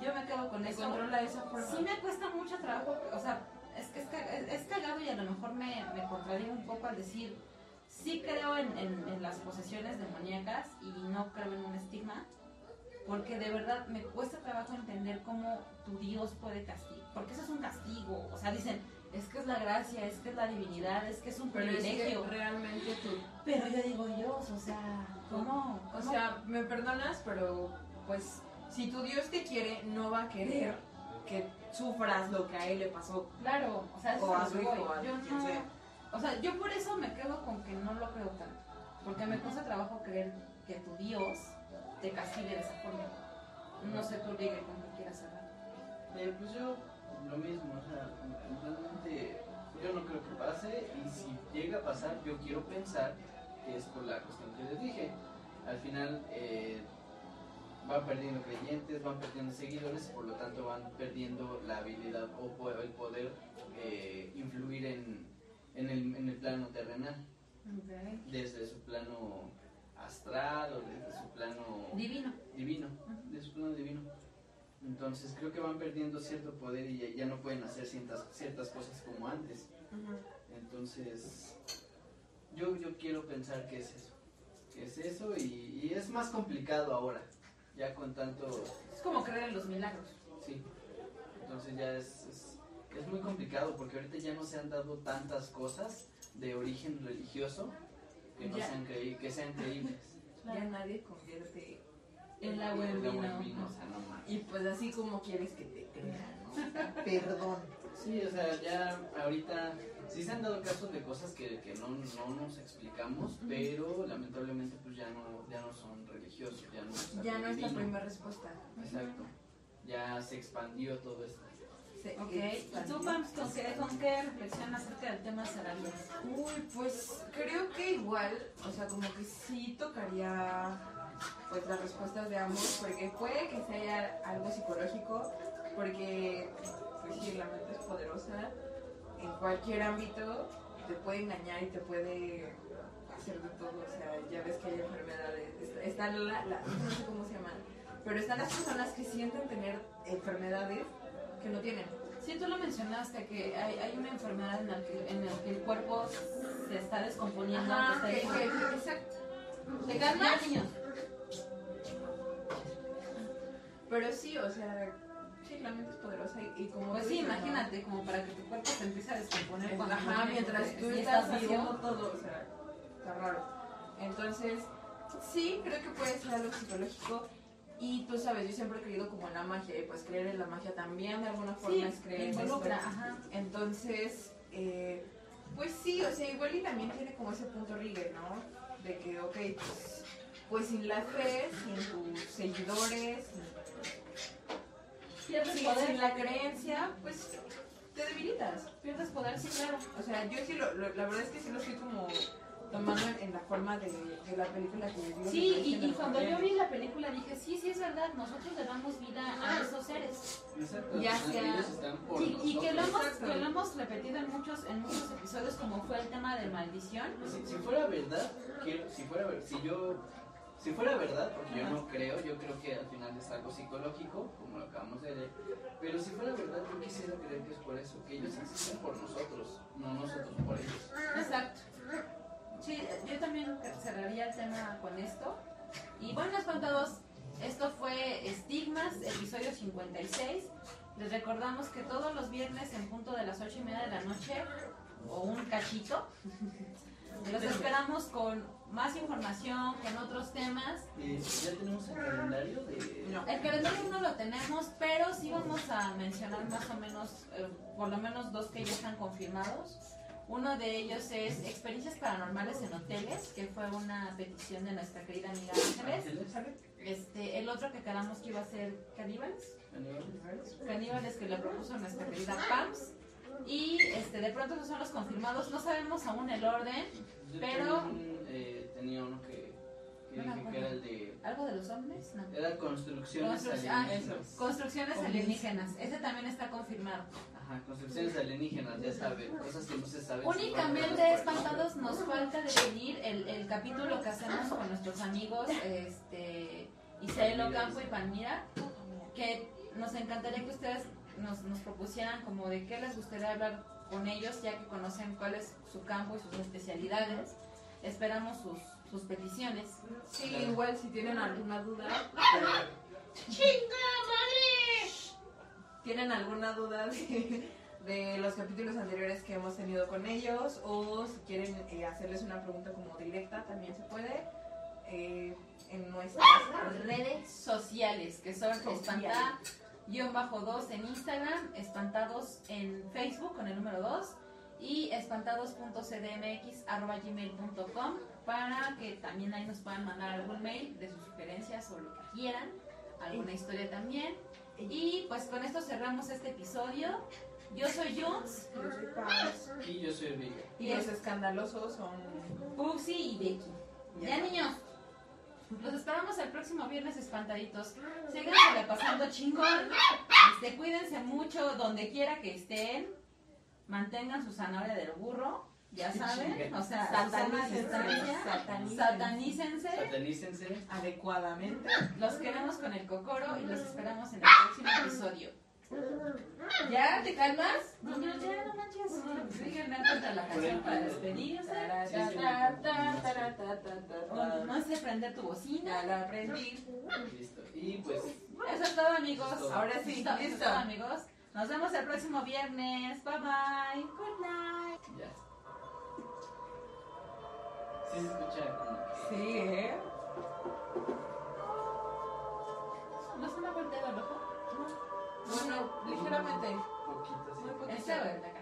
yo me quedo con Me eso. controla de esa forma. Sí me cuesta mucho trabajo, o sea, es que es, es- es cagado y a lo mejor me, me contradigo un poco al decir, sí creo en, en- en las posesiones demoníacas y no creo en un estigma, porque de verdad me cuesta trabajo entender cómo tu Dios puede castigar, porque eso es un castigo, o sea, dicen, es que es la gracia, es que es la divinidad, es que es un Pero es que privilegio, realmente tú. pero yo digo, Dios, o sea, ¿cómo? O sea, me perdonas, pero pues si tu Dios te quiere, no va a querer que sufras lo que a él le pasó. claro, o sea, eso O a es su hijo, voy. a yo quien no, sea. O sea, yo por eso me quedo con que no lo creo tanto. Porque me cuesta trabajo creer que tu Dios te castigue de esa forma. No sé tú, Rigue, con qué quieras cerrar. Eh, pues yo, lo mismo, o sea, realmente yo no creo que pase y si llega a pasar, yo quiero pensar que es por la cuestión que les dije. al final eh, van perdiendo creyentes, van perdiendo seguidores, por lo tanto van perdiendo la habilidad o el poder eh, influir en, en, el, en el plano terrenal, desde su plano astral o desde su plano Divino. divino, de su plano divino. Entonces creo que van perdiendo cierto poder y ya, ya no pueden hacer ciertas, ciertas cosas como antes. Entonces yo, yo quiero pensar que es eso, que es eso y, y es más complicado ahora, ya con tanto, Es como creer en los milagros. sí, entonces ya es, es, es muy complicado porque ahorita ya no se han dado tantas cosas de origen religioso que, no Ya. sean, creí- que sean creíbles. Ya nadie convierte El agua en El agua vino. en vino, o sea, no mames. Y pues así como quieres que te crean, ¿no? Perdón. Sí, o sea, ya ahorita sí se han dado casos de cosas que, que no, no nos explicamos, pero lamentablemente pues ya no, ya no son religiosos, ya no es Ya no es la primera respuesta. Exacto. Ya se expandió todo esto. Se Ok, ¿y tú, Pams, con qué, con qué reflexión acerca del tema cerrarías? Uy, pues creo que igual, o sea, como que sí tocaría pues las respuestas de ambos, porque puede que sea algo psicológico, porque pues sí, la mente es poderosa en cualquier ámbito, te puede engañar y te puede hacer de todo, o sea, ya ves que hay enfermedades, est- están la, la- no sé cómo se llaman, pero están las personas que sienten tener enfermedades que no tienen. Sí, tú lo mencionaste, que hay, hay una enfermedad en la que, en la que el cuerpo se está descomponiendo. Ajá, que que, está que- exacto. ¿Te calmas? Pero sí, o sea, la mente es poderosa y, y como Pues sí, dices, ¿no? imagínate, como para que tu cuerpo se empiece a descomponer. Es- cuando Ajá, mientras tú estás haciendo todo, o sea, está raro. Entonces, sí, creo que puede ser algo psicológico. Y tú sabes, yo siempre he creído como en la magia, y pues creer en la magia también de alguna forma Sí, es creer en ajá. Entonces, eh, pues sí, o sea, igual y también tiene como ese punto Rigger, ¿no? De que, ok, pues, pues sin la fe, sin tus seguidores, sin Pierdes Sí, poder. sin la creencia, pues te debilitas. Pierdes poder, sí, claro. O sea, yo sí, lo, lo- la verdad es que sí lo estoy como tomando en, la forma de, de la película que les digo. Sí, que y, cuando yo vi la película dije, sí, sí es verdad, nosotros le damos vida a esos seres. Exacto. Ya sea, Y, y que, lo hemos, que lo hemos repetido en muchos, en muchos episodios, como fue el tema de maldición. Si, si fuera verdad, quiero, si fuera si yo, si fuera verdad, porque yo no creo, yo creo que al final es algo psicológico, como lo acabamos de leer, pero si fuera verdad, yo quisiera creer que es por eso, que ellos existen por nosotros, no nosotros por ellos. Exacto. Sí, yo también cerraría el tema con esto. Y bueno, espantados, esto fue Estigmas, episodio 56. Les recordamos que todos los viernes en punto de las 8 y media de la noche, o un cachito, los esperamos con más información, con otros temas. Eh, ya tenemos el calendario de... No. El calendario no lo tenemos, pero sí vamos a mencionar más o menos, eh, por lo menos dos que ya están confirmados. Uno de ellos es experiencias paranormales en hoteles, que fue una petición de nuestra querida amiga Ángeles. Este, el otro que quedamos que iba a ser caníbales, Aníbal. caníbales que le propuso nuestra querida Pams. Y este, de pronto esos son los confirmados, no sabemos aún el orden. Pero- eh, tenía uno que, que No dije que era el de... ¿Algo de los? No. Era construcciones Construc- ah, alienígenas. Construcciones alienígenas, ese también está confirmado. Ajá, construcciones alienígenas, ya saben, cosas que no se saben. Únicamente espantados nos falta definir el, el capítulo que hacemos con nuestros amigos este Isael Ocampo y Palmira, que nos encantaría que ustedes nos, nos propusieran como de qué les gustaría hablar con ellos, ya que conocen cuál es su campo y sus especialidades. Esperamos sus, sus peticiones. Sí, igual si tienen alguna duda. ¿Tienen alguna duda de, de los capítulos anteriores que hemos tenido con ellos? O si quieren eh, hacerles una pregunta como directa, también se puede. eh, en nuestras Redes sociales, que son Sociales. espantá-2 en Instagram, espantados en Facebook con el número 2 y espantados.cdmx.gmail.com para que también ahí nos puedan mandar algún mail de sus sugerencias o lo que quieran, alguna historia también. Y pues con esto cerramos este episodio. Yo soy Jones, Yo soy Paz. Y yo soy Riga. Y los escandalosos son Puxi y Becky. Ya Ya. niños, Los esperamos el próximo viernes espantaditos. Síganse pasando chingón. Este, cuídense mucho donde quiera que estén. Mantengan su zanahoria del burro. Ya saben, o sea, Satanícense. Satanícense. Satanícense. Satanícense. Adecuadamente. Los queremos con el cocoro y los esperamos en el próximo episodio. ¿Ya? ¿Te calmas? Niños, ya no manches. De la canción para despedirse. No sé prender tu bocina. Ya la aprendí. Listo. Y pues, Eso es todo, amigos. Ahora sí, Listo, eso es listo. todo, amigos. Nos vemos el próximo viernes. Bye bye. Good night. Ya. Sí se. Sí, ¿eh? ¿No se me ha volteado el ojo? No, no, ligeramente. Poquito, sí. Muy poquito.